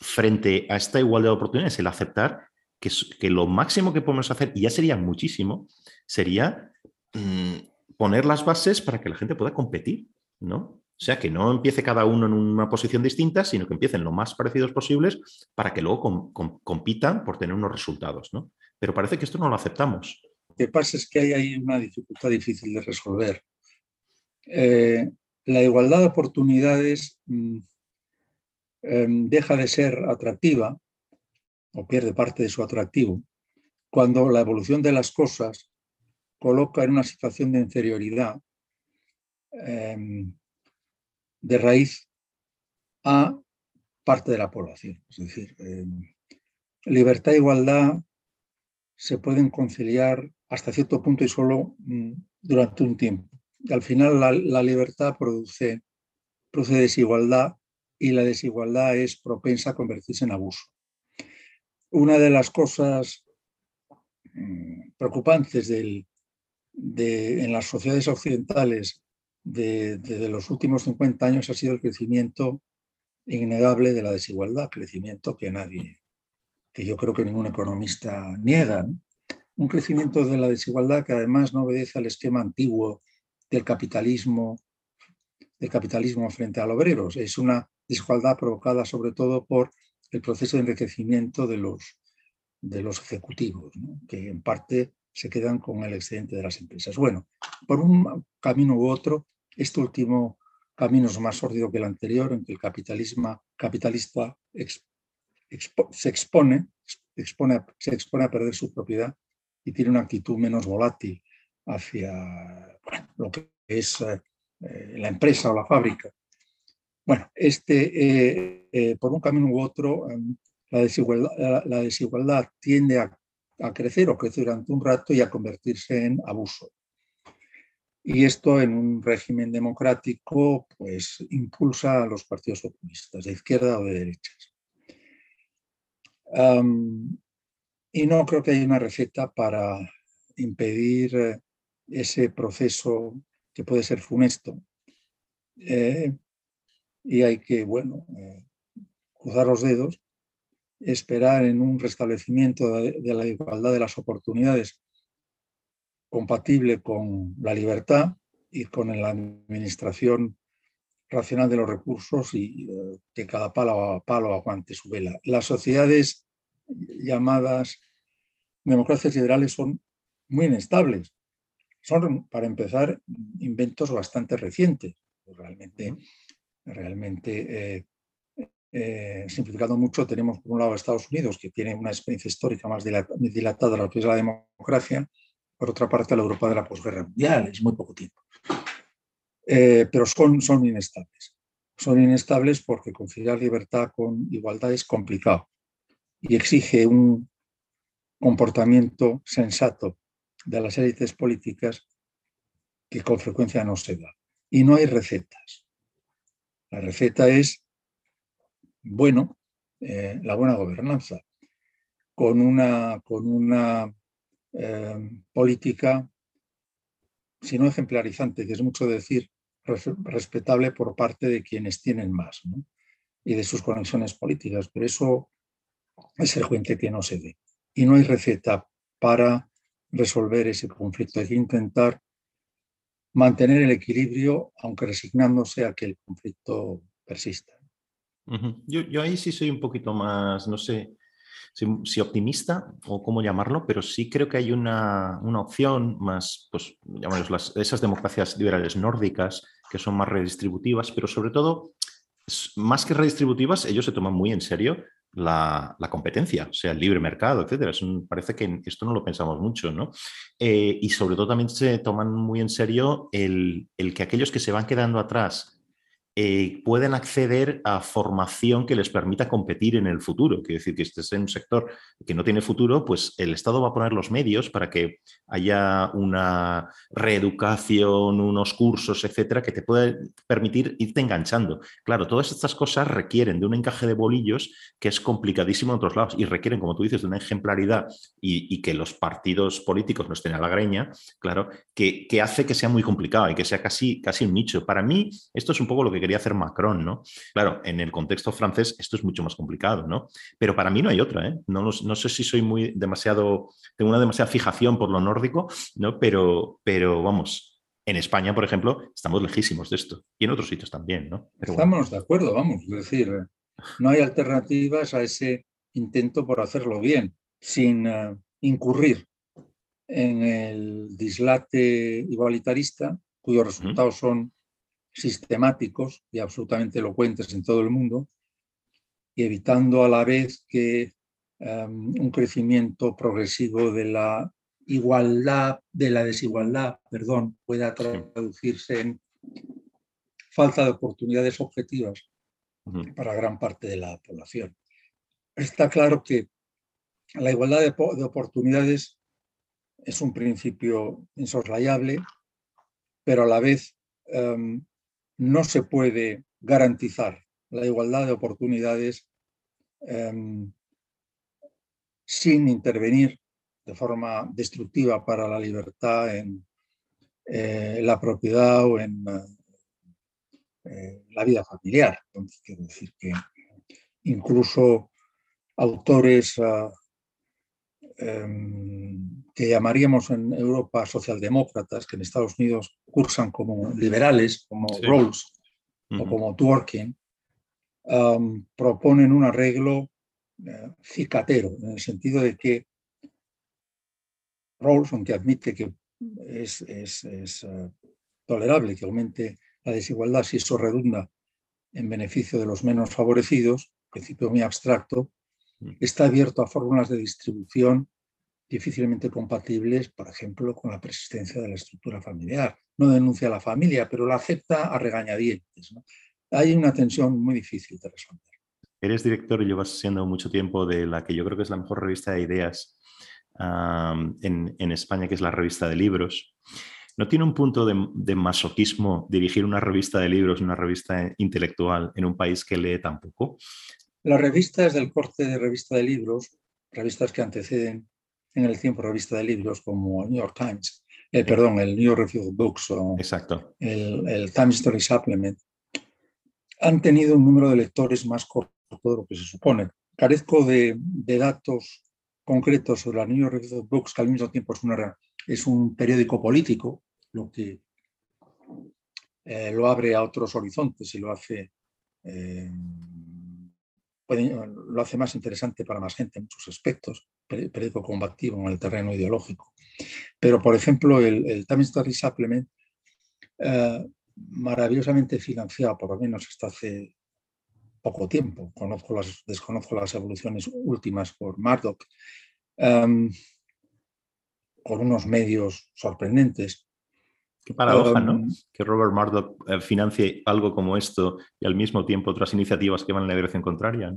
frente a esta igualdad de oportunidades, el aceptar que, lo máximo que podemos hacer, y ya sería muchísimo, sería mm, poner las bases para que la gente pueda competir, ¿no? O sea, que no empiece cada uno en una posición distinta, sino que empiecen lo más parecidos posibles para que luego compitan por tener unos resultados. ¿no? Pero parece que esto no lo aceptamos. Lo que pasa es que hay ahí una dificultad difícil de resolver. Eh, la igualdad de oportunidades mm, em, deja de ser atractiva o pierde parte de su atractivo cuando la evolución de las cosas coloca en una situación de inferioridad em, de raíz a parte de la población. Es decir, eh, libertad e igualdad se pueden conciliar hasta cierto punto y solo mm, durante un tiempo. Al final la, libertad produce, desigualdad y la desigualdad es propensa a convertirse en abuso. Una de las cosas mm, preocupantes en las sociedades occidentales de, los últimos 50 años ha sido el crecimiento innegable de la desigualdad, crecimiento que nadie, que yo creo que ningún economista niega. Un crecimiento de la desigualdad que además no obedece al esquema antiguo del capitalismo, del capitalismo frente al obreros. Es una desigualdad provocada sobre todo por el proceso de enriquecimiento de los, de los ejecutivos, que en parte se quedan con el excedente de las empresas. Bueno, por un camino u otro, este último camino es más sórdido que el anterior, en que el capitalismo capitalista se, expone, se expone a perder su propiedad y tiene una actitud menos volátil hacia lo que es eh, la empresa o la fábrica. Bueno, este, eh, eh, por un camino u otro, em, la desigualdad, la desigualdad tiende a, a, crecer o crecer durante un rato y a convertirse en abuso. Y esto en un régimen democrático pues impulsa a los partidos populistas, de izquierda o de derechas. y no creo que haya una receta para impedir eh, ese proceso que puede ser funesto. Eh, y hay que, bueno, eh, cruzar los dedos, esperar en un restablecimiento de la igualdad de las oportunidades compatible con la libertad y con la administración racional de los recursos y eh, que cada palo, palo aguante su vela. Las sociedades llamadas democracias liberales son muy inestables. son, para empezar, inventos bastante recientes. Realmente, realmente eh, eh, simplificando mucho, tenemos por un lado a Estados Unidos, que tiene una experiencia histórica más dilatada de lo que es la democracia, por otra parte la Europa de la posguerra mundial, es muy poco tiempo. Eh, pero son, son inestables. Son inestables porque conciliar libertad con igualdad es complicado y exige un comportamiento sensato de las élites políticas que con frecuencia no se da. Y no hay recetas. La receta es, bueno, eh, la buena gobernanza, con una, con una eh, política, si no ejemplarizante, que es mucho decir, respetable por parte de quienes tienen más y de sus conexiones políticas. Pero eso es el frecuente que no se ve. Y no hay receta para resolver ese conflicto. Hay que intentar mantener el equilibrio, aunque resignándose a que el conflicto persista. yo, ahí sí soy un poquito más, no sé si, optimista o cómo llamarlo, pero sí creo que hay una, opción más, pues, las, esas democracias liberales nórdicas que son más redistributivas, pero sobre todo, más que redistributivas, ellos se toman muy en serio la, competencia, o sea, el libre mercado, etcétera. parece que esto no lo pensamos mucho, ¿no? Eh, y sobre todo también se toman muy en serio el, el, que aquellos que se van quedando atrás eh, pueden acceder a formación que les permita competir en el futuro. Quiere decir que este es un sector que no tiene futuro, pues el Estado va a poner los medios para que haya una reeducación, unos cursos, etcétera, que te pueda permitir irte enganchando. Claro, todas estas cosas requieren de un encaje de bolillos que es complicadísimo en otros lados y requieren, como tú dices, de una ejemplaridad y, que los partidos políticos no estén a la greña, claro, que, que, hace que sea muy complicado y que sea casi, casi un nicho. Para mí, esto es un poco lo que quería hacer Macron, ¿no? Claro, en el contexto francés esto es mucho más complicado, ¿no? Pero para mí no hay otra, ¿eh? No, no sé si soy muy demasiado, tengo una demasiada fijación por lo nórdico, ¿no? Pero, pero vamos, en España, por ejemplo, estamos lejísimos de esto y en otros sitios también, ¿no? estamos de acuerdo, vamos, es decir, no hay alternativas a ese intento por hacerlo bien, sin eh, incurrir en el dislate igualitarista, cuyos resultados son sistemáticos y absolutamente elocuentes en todo el mundo, y evitando a la vez que em, un crecimiento progresivo de la igualdad, de la desigualdad, perdón, pueda traducirse en falta de oportunidades objetivas para gran parte de la población. Está claro que la igualdad de, de oportunidades es un principio insoslayable, pero a la vez em, no se puede garantizar la igualdad de oportunidades em, sin intervenir de forma destructiva para la libertad en eh, la propiedad o en eh, la vida familiar. Entonces, quiero decir que incluso autores ah, em, que llamaríamos en Europa socialdemócratas, que en Estados Unidos cursan como liberales, como Rawls o como Dworkin, proponen un arreglo eh, cicatero, en el sentido de que Rawls, aunque admite que es, eh, tolerable que aumente la desigualdad si eso redunda en beneficio de los menos favorecidos, principio muy abstracto. Está abierto a fórmulas de distribución difícilmente compatibles, por ejemplo, con la persistencia de la estructura familiar. No denuncia a la familia, pero la acepta a regañadientes. Hay una tensión muy difícil de resolver. Eres director y llevas siendo mucho tiempo de la que yo creo que es la mejor revista de ideas en, España, que es la revista de libros. ¿No tiene un punto de, de, masoquismo dirigir una revista de libros, una revista intelectual en un país que lee tan poco? Las revistas del corte de revista de libros, revistas que anteceden en el tiempo revista de libros como el New York Times, eh, perdón, el New York Review of Books o Exacto. El, el, Times Story Supplement, han tenido un número de lectores más corto de lo que se supone. Carezco de, de, datos concretos sobre la New York Review of Books, que al mismo tiempo es, una, es un periódico político, lo que eh, lo abre a otros horizontes y lo hace, eh, lo hace más interesante para más gente en muchos aspectos, periódico combativo en el terreno ideológico. Pero, por ejemplo, el, el Time Story Supplement, eh, maravillosamente financiado, por lo menos hasta hace poco tiempo, conozco las, desconozco las evoluciones últimas por Murdoch, em, con unos medios sorprendentes. Qué paradoja, ¿no? Em, que Robert Murdoch eh, financie algo como esto y al mismo tiempo otras iniciativas que van en la dirección contraria.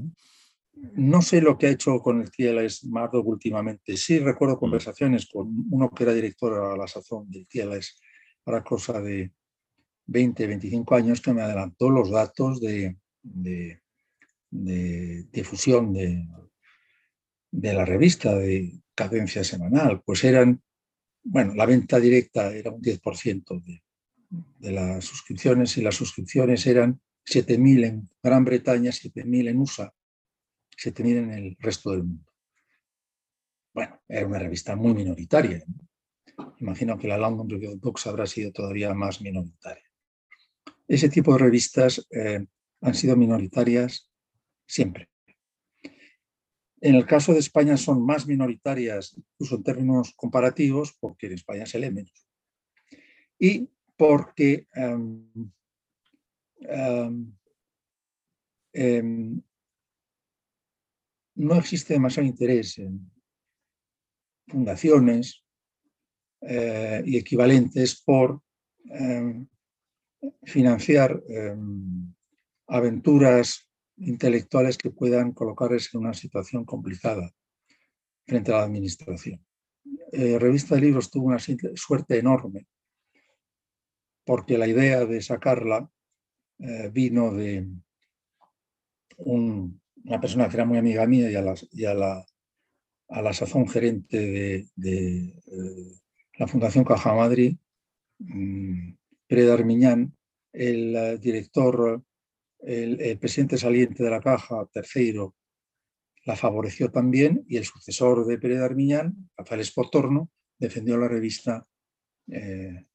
¿no? sé lo que ha hecho con el TLS Murdoch últimamente. Sí recuerdo mm. conversaciones con uno que era director a la sazón del TLS para cosa de 20, 25 años que me adelantó los datos de, de, difusión de, de la revista de cadencia semanal, pues eran, bueno, la venta directa era un 10% de, de las suscripciones y las suscripciones eran 7.000 en Gran Bretaña, 7.000 en USA, 7.000 en el resto del mundo. Bueno, era una revista muy minoritaria. Imagino que la London Review of Books habrá sido todavía más minoritaria. Ese tipo de revistas eh, han sido minoritarias siempre. En el caso de España son más minoritarias, incluso en términos comparativos, porque en España se lee menos. Y porque em, em, em, no existe demasiado interés en fundaciones eh, y equivalentes por financiar aventuras intelectuales que puedan colocarles en una situación complicada frente a la administración. Eh, Revista de Libros tuvo una suerte enorme porque la idea de sacarla eh, vino de una persona que era muy amiga mía y a la, a la, sazón gerente de, eh, la Fundación Caja Madrid, um, Pere Darmiñán, el director el, presidente saliente de la Caja, tercero, la favoreció también y el sucesor de Pérez Armiñán, Rafael Esportorno, defendió la revista eh,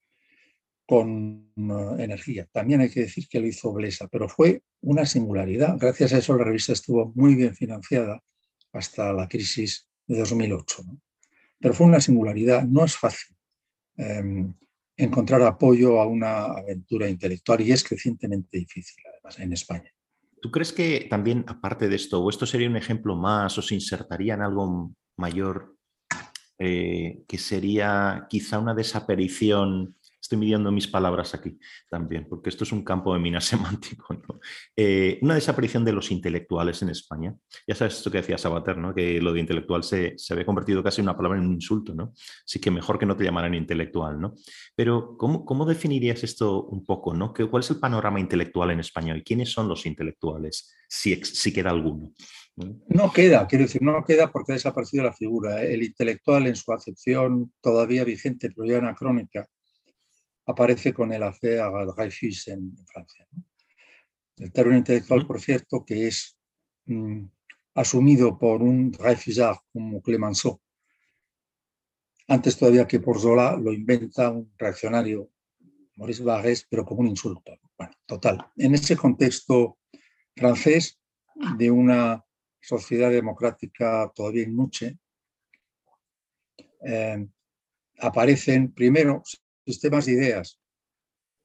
con eh, energía. También hay que decir que lo hizo Blesa, pero fue una singularidad. Gracias a eso la revista estuvo muy bien financiada hasta la crisis de 2008. Pero fue una singularidad, no es fácil. Em, encontrar apoyo a una aventura intelectual y es crecientemente difícil, en España. ¿Tú crees que también, aparte de esto, o esto sería un ejemplo más, o se insertaría en algo mayor, eh, que sería quizá una desaparición estoy midiendo mis palabras aquí también, porque esto es un campo de mina semántico. Eh, una desaparición de los intelectuales en España. Ya sabes esto que decía Sabater, ¿no? que lo de intelectual se, se había convertido casi en una palabra en un insulto. ¿no? Así que mejor que no te llamaran intelectual. ¿no? Pero, ¿cómo, ¿cómo, definirías esto un poco? ¿no? ¿Cuál es el panorama intelectual en español? ¿Y quiénes son los intelectuales? Si, si queda alguno. ¿no? queda, quiero decir, no queda porque ha desaparecido la figura. ¿eh? El intelectual en su acepción todavía vigente, pero ya anacrónica, aparece con el affaire Dreyfus en, Francia. El término intelectual, por cierto, que es mm, asumido por un Dreyfusard como Clemenceau, antes todavía que por Zola lo inventa un reaccionario, Maurice Barrès, pero como un insulto. Bueno, total. En ese contexto francés de una sociedad democrática todavía inmuche, eh, aparecen primero sistemas de ideas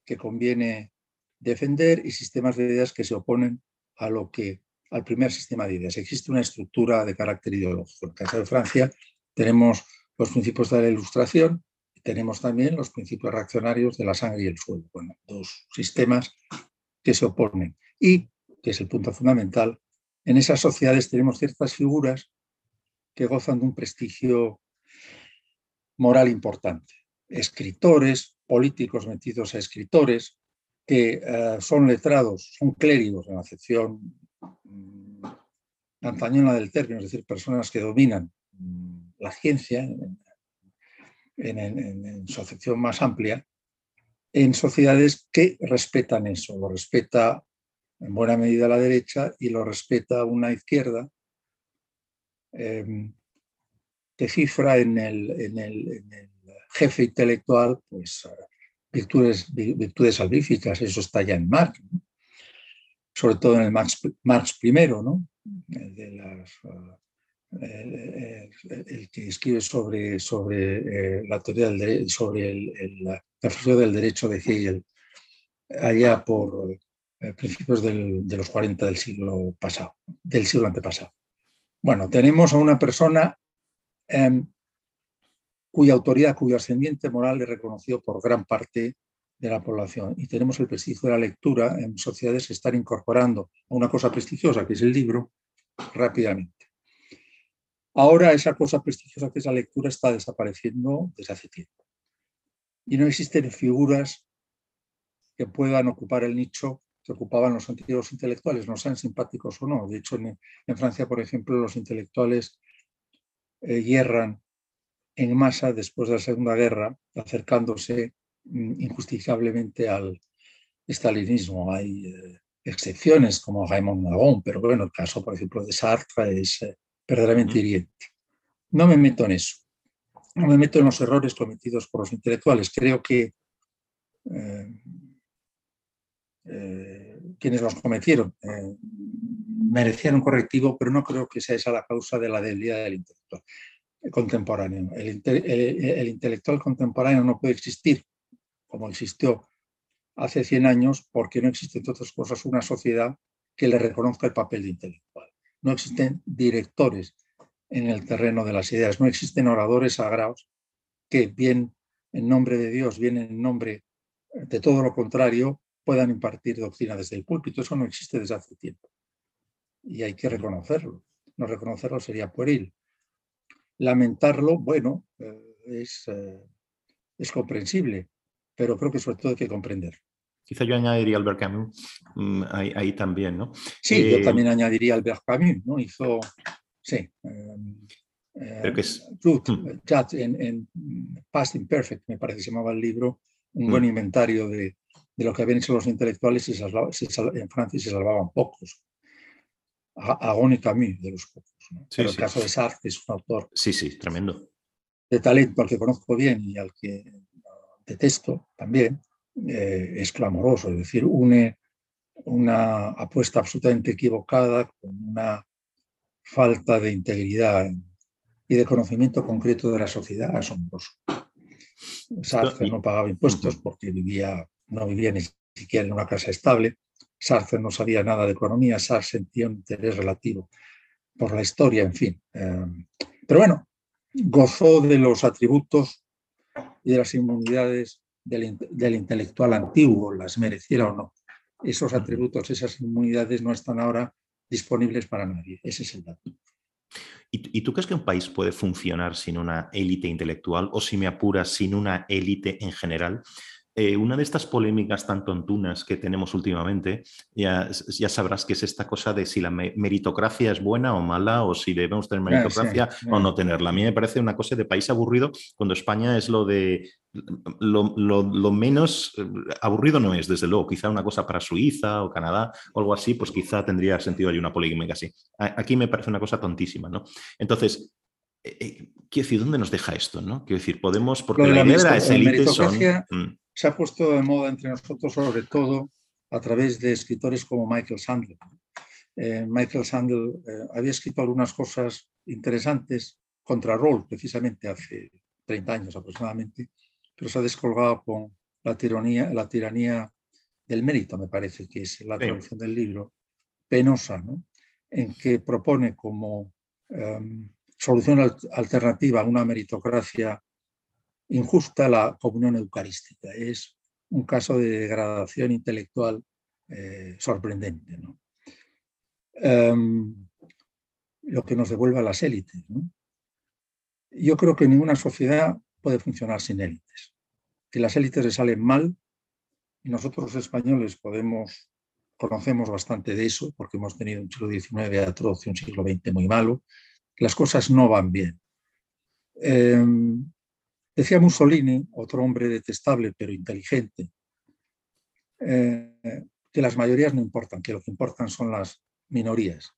que conviene defender y sistemas de ideas que se oponen a lo que al primer sistema de ideas. Existe una estructura de carácter ideológico. En el caso de Francia tenemos los principios de la ilustración y tenemos también los principios reaccionarios de la sangre y el suelo. Bueno, dos sistemas que se oponen. Y, que es el punto fundamental, en esas sociedades tenemos ciertas figuras que gozan de un prestigio moral importante escritores, políticos metidos a escritores, que eh, son letrados, son clérigos en la acepción mm, antañona del término, es decir, personas que dominan mm, la ciencia en, su acepción más amplia, en sociedades que respetan eso, lo respeta en buena medida la derecha y lo respeta una izquierda em, que cifra en el jefe intelectual, pues eh, virtudes, virtudes salvíficas, eso está ya en Marx, sobre todo en el Marx, Marx primero, ¿no? el de las el, que escribe sobre, sobre la teoría del sobre el, la filosofía del derecho de Hegel, allá por principios del, de los 40 del siglo pasado, del siglo antepasado. Bueno, tenemos a una persona em, cuya autoridad, cuyo ascendiente moral es reconocido por gran parte de la población. Y tenemos el prestigio de la lectura en sociedades que están incorporando una cosa prestigiosa, que es el libro, rápidamente. Ahora esa cosa prestigiosa que es la lectura está desapareciendo desde hace tiempo. Y no existen figuras que puedan ocupar el nicho que ocupaban los antiguos intelectuales, no sean simpáticos o no. De hecho, en, Francia, por ejemplo, los intelectuales eh, hierran en masa después de la Segunda Guerra, acercándose mm, injustificablemente al estalinismo. Hay eh, excepciones como Raymond Aron, pero bueno, el caso, por ejemplo, de Sartre es eh, verdaderamente hiriente. No me meto en eso. No me meto en los errores cometidos por los intelectuales. Creo que eh, quienes los cometieron merecían un correctivo, pero no creo que sea esa la causa de la debilidad del intelectual contemporáneo. El, intelectual contemporáneo no puede existir como existió hace 100 años porque no existe, entre otras cosas, una sociedad que le reconozca el papel de intelectual. No existen directores en el terreno de las ideas, no existen oradores sagrados que, bien en nombre de Dios, bien en nombre de todo lo contrario, puedan impartir doctrina desde el púlpito. Eso no existe desde hace tiempo. Y hay que reconocerlo. No reconocerlo sería pueril. Lamentarlo, bueno, eh, es, eh, es comprensible, pero creo que sobre todo hay que comprender. Quizá yo añadiría Albert Camus mm, ahí, también, ¿no? Sí, yo eh, también añadiría Albert Camus, ¿no? Hizo, sí, que es... Mm. en, Past Imperfect, me parece que se llamaba el libro, un buen mm. inventario de, de, lo que habían hecho los intelectuales y en Francia se salvaban pocos. Agón y Camus, de los pocos. Pero el caso de Sartre es un autor. Sí, sí, tremendo. De talento al que conozco bien y al que detesto también, eh, es clamoroso. Es decir, une una apuesta absolutamente equivocada con una falta de integridad y de conocimiento concreto de la sociedad asombroso. Sartre no pagaba impuestos porque vivía, no vivía ni siquiera en una casa estable. Sartre no sabía nada de economía, Sartre sentía un interés relativo por la historia, en fin. Em, pero bueno, gozó de los atributos y de las inmunidades del, intelectual antiguo, las mereciera o no. Esos atributos, esas inmunidades no están ahora disponibles para nadie. Ese es el dato. ¿Y, tú crees que un país puede funcionar sin una élite intelectual o, si me apuras, sin una élite en general? Eh, una de estas polémicas tan tontunas que tenemos últimamente, ya, ya, sabrás que es esta cosa de si la meritocracia es buena o mala, o si debemos tener ah, meritocracia o no tenerla. A mí me parece una cosa de país aburrido cuando España es lo de lo, menos eh, aburrido no es, desde luego, quizá una cosa para Suiza o Canadá o algo así, pues quizá tendría sentido hay una polémica así. Aquí me parece una cosa tontísima, ¿no? Entonces, eh, quiero decir, ¿dónde nos deja esto? ¿no? Quiero decir, podemos, porque la, idea de élite son... Mm se ha puesto de moda entre nosotros sobre todo a través de escritores como Michael Sandel. Eh, Michael Sandel eh, había escrito algunas cosas interesantes contra Roll, precisamente hace 30 años aproximadamente, pero se ha descolgado con la tiranía, la tiranía del mérito, me parece que es la traducción del libro, penosa, en que propone como em, solución alternativa a una meritocracia injusta la comunión eucarística. Es un caso de degradación intelectual eh, sorprendente. Em, lo que nos devuelve a las élites. Yo creo que ninguna sociedad puede funcionar sin élites. Que las élites le salen mal, y nosotros españoles podemos, conocemos bastante de eso, porque hemos tenido un siglo XIX atroz y un siglo XX muy malo, las cosas no van bien. Em, Decía Mussolini, otro hombre detestable pero inteligente, eh, que las mayorías no importan, que lo que importan son las minorías.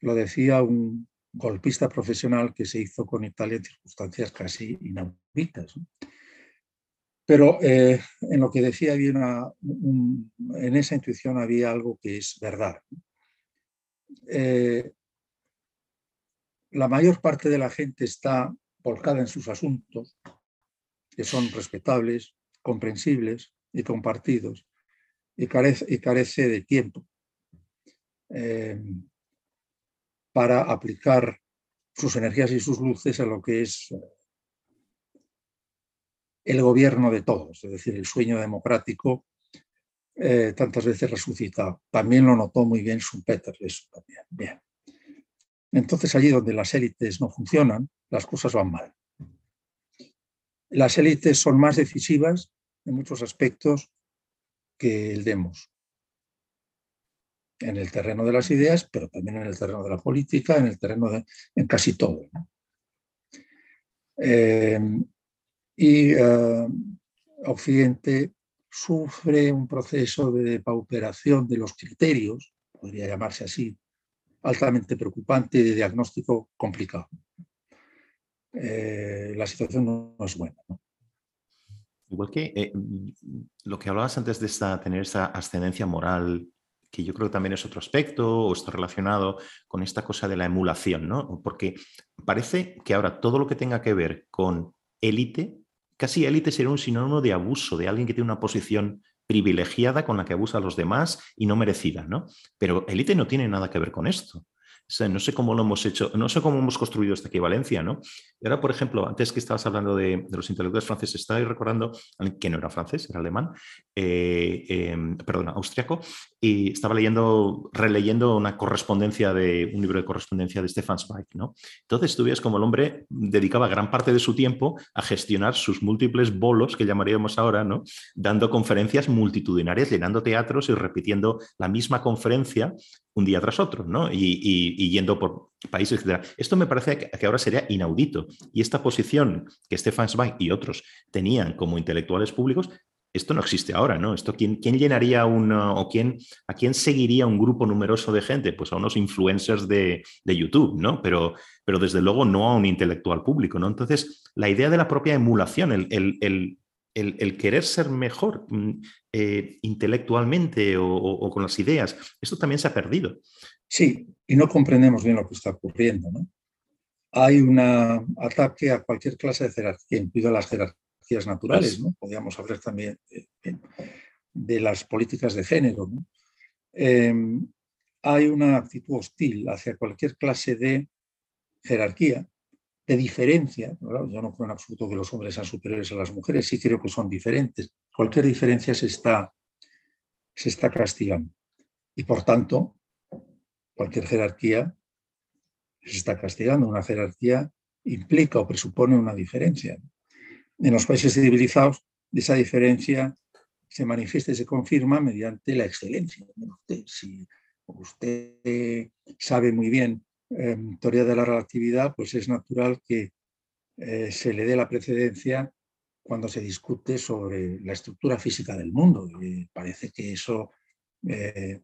Lo decía un golpista profesional que se hizo con Italia en circunstancias casi inauditas. Pero eh, en lo que decía había en esa intuición había algo que es verdad. eh, la mayor parte de la gente está volcada en sus asuntos, que son respetables, comprensibles y compartidos, y carece, de tiempo eh, para aplicar sus energías y sus luces a lo que es el gobierno de todos, es decir, el sueño democrático eh, tantas veces resucitado. También lo notó muy bien Schumpeter, eso también. Bien. Entonces, allí donde las élites no funcionan, las cosas van mal. Las élites son más decisivas en muchos aspectos que el demos. En el terreno de las ideas, pero también en el terreno de la política, en el terreno de en casi todo. Eh, y eh, Occidente sufre un proceso de pauperación de los criterios, podría llamarse así, altamente preocupante y de diagnóstico complicado. Eh, la situación no, es buena. Igual que eh, lo que hablabas antes de esta, tener esa ascendencia moral, que yo creo que también es otro aspecto o está relacionado con esta cosa de la emulación, ¿no? Porque parece que ahora todo lo que tenga que ver con élite Casi élite sería un sinónimo de abuso, de alguien que tiene una posición privilegiada con la que abusa a los demás y no merecida, ¿no? Pero élite no tiene nada que ver con esto no sé cómo lo hemos hecho, no sé cómo hemos construido esta equivalencia, ¿no? Y ahora, por ejemplo, antes que estabas hablando de, los intelectuales franceses, estaba recordando, que no era francés, era alemán, eh, em, perdón, austriaco, y estaba leyendo, releyendo una correspondencia de, un libro de correspondencia de Stefan Zweig, ¿no? Entonces tú ves como el hombre dedicaba gran parte de su tiempo a gestionar sus múltiples bolos, que llamaríamos ahora, ¿no? Dando conferencias multitudinarias, llenando teatros y repitiendo la misma conferencia un día tras otro, ¿no? Y, yendo por países, etc. Esto me parece que, ahora sería inaudito. Y esta posición que Stefan Zweig y otros tenían como intelectuales públicos, esto no existe ahora, ¿no? Esto, ¿quién, quién llenaría un, o quién, a quién seguiría un grupo numeroso de gente? Pues a unos influencers de, YouTube, ¿no? Pero, pero desde luego no a un intelectual público, ¿no? Entonces, la idea de la propia emulación, el, el, querer ser mejor mm, eh, intelectualmente o, con las ideas, esto también se ha perdido. Sí, y no comprendemos bien lo que está ocurriendo. ¿no? Hay un ataque a cualquier clase de jerarquía, incluido las jerarquías naturales. ¿no? Podríamos hablar también de, las políticas de género. Em, hay una actitud hostil hacia cualquier clase de jerarquía de diferencia. Yo no creo en absoluto que los hombres sean superiores a las mujeres, sí creo que son diferentes. Cualquier diferencia se está, se está castigando. Y por tanto, cualquier jerarquía se está castigando. Una jerarquía implica o presupone una diferencia. En los países civilizados, esa diferencia se manifiesta y se confirma mediante la excelencia. si usted sabe muy bien en teoría de la relatividad, pues es natural que eh, se le dé la precedencia cuando se discute sobre la estructura física del mundo. parece que eso eh,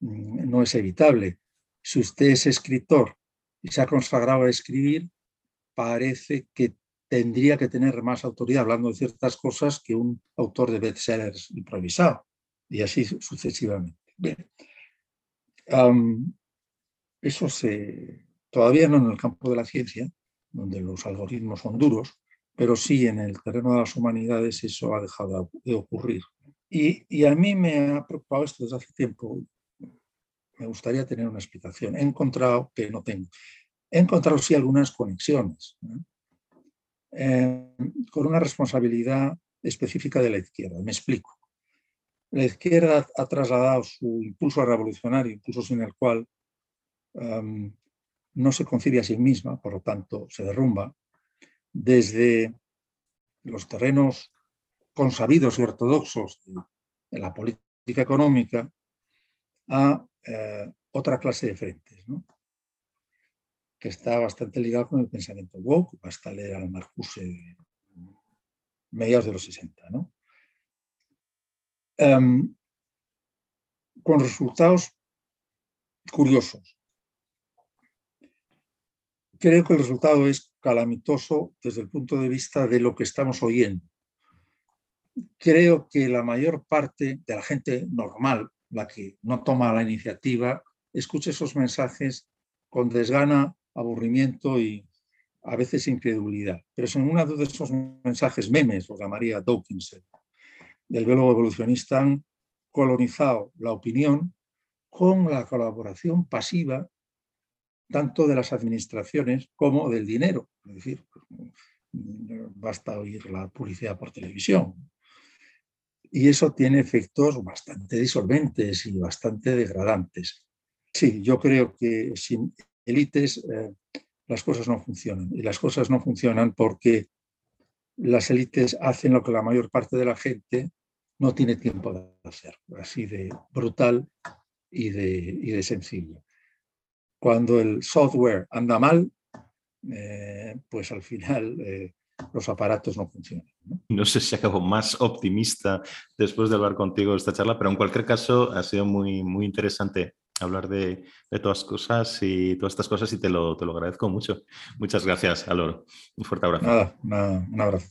no es evitable. Si usted es escritor y se ha consagrado a escribir, parece que tendría que tener más autoridad hablando de ciertas cosas que un autor de bestsellers improvisado, y así sucesivamente. Bien. Eso se, todavía no en el campo de la ciencia, donde los algoritmos son duros, pero sí en el terreno de las humanidades eso ha dejado de ocurrir. Y, a mí me ha preocupado esto desde hace tiempo. Me gustaría tener una explicación. He encontrado, que no tengo, he encontrado sí algunas conexiones eh, con una responsabilidad específica de la izquierda. Me explico. La izquierda ha trasladado su impulso revolucionario, impulso sin el cual no se concibe a sí misma, por lo tanto se derrumba, desde los terrenos consabidos y ortodoxos de, la política económica a eh, otra clase de frentes, que está bastante ligado con el pensamiento woke, basta leer al Marcuse de mediados de los 60. con resultados curiosos creo que el resultado es calamitoso desde el punto de vista de lo que estamos oyendo. Creo que la mayor parte de la gente normal, la que no toma la iniciativa, escucha esos mensajes con desgana, aburrimiento y a veces incredulidad. Pero son uno de esos mensajes memes, lo llamaría Dawkins, del biólogo evolucionista, han colonizado la opinión con la colaboración pasiva tanto de las administraciones como del dinero. Es decir, basta oír la publicidad por televisión. Y eso tiene efectos bastante disolventes y bastante degradantes. Sí, yo creo que sin élites eh, las cosas no funcionan. Y las cosas no funcionan porque las élites hacen lo que la mayor parte de la gente no tiene tiempo de hacer, así de brutal y de, y de sencillo. Cuando el software anda mal, eh, pues al final eh, los aparatos no funcionan. ¿no? sé si acabo más optimista después de hablar contigo esta charla, pero en cualquier caso ha sido muy, muy interesante hablar de, todas cosas y todas estas cosas y te lo, te lo agradezco mucho. Muchas gracias, Alor. Un fuerte abrazo. Nada, nada, un abrazo.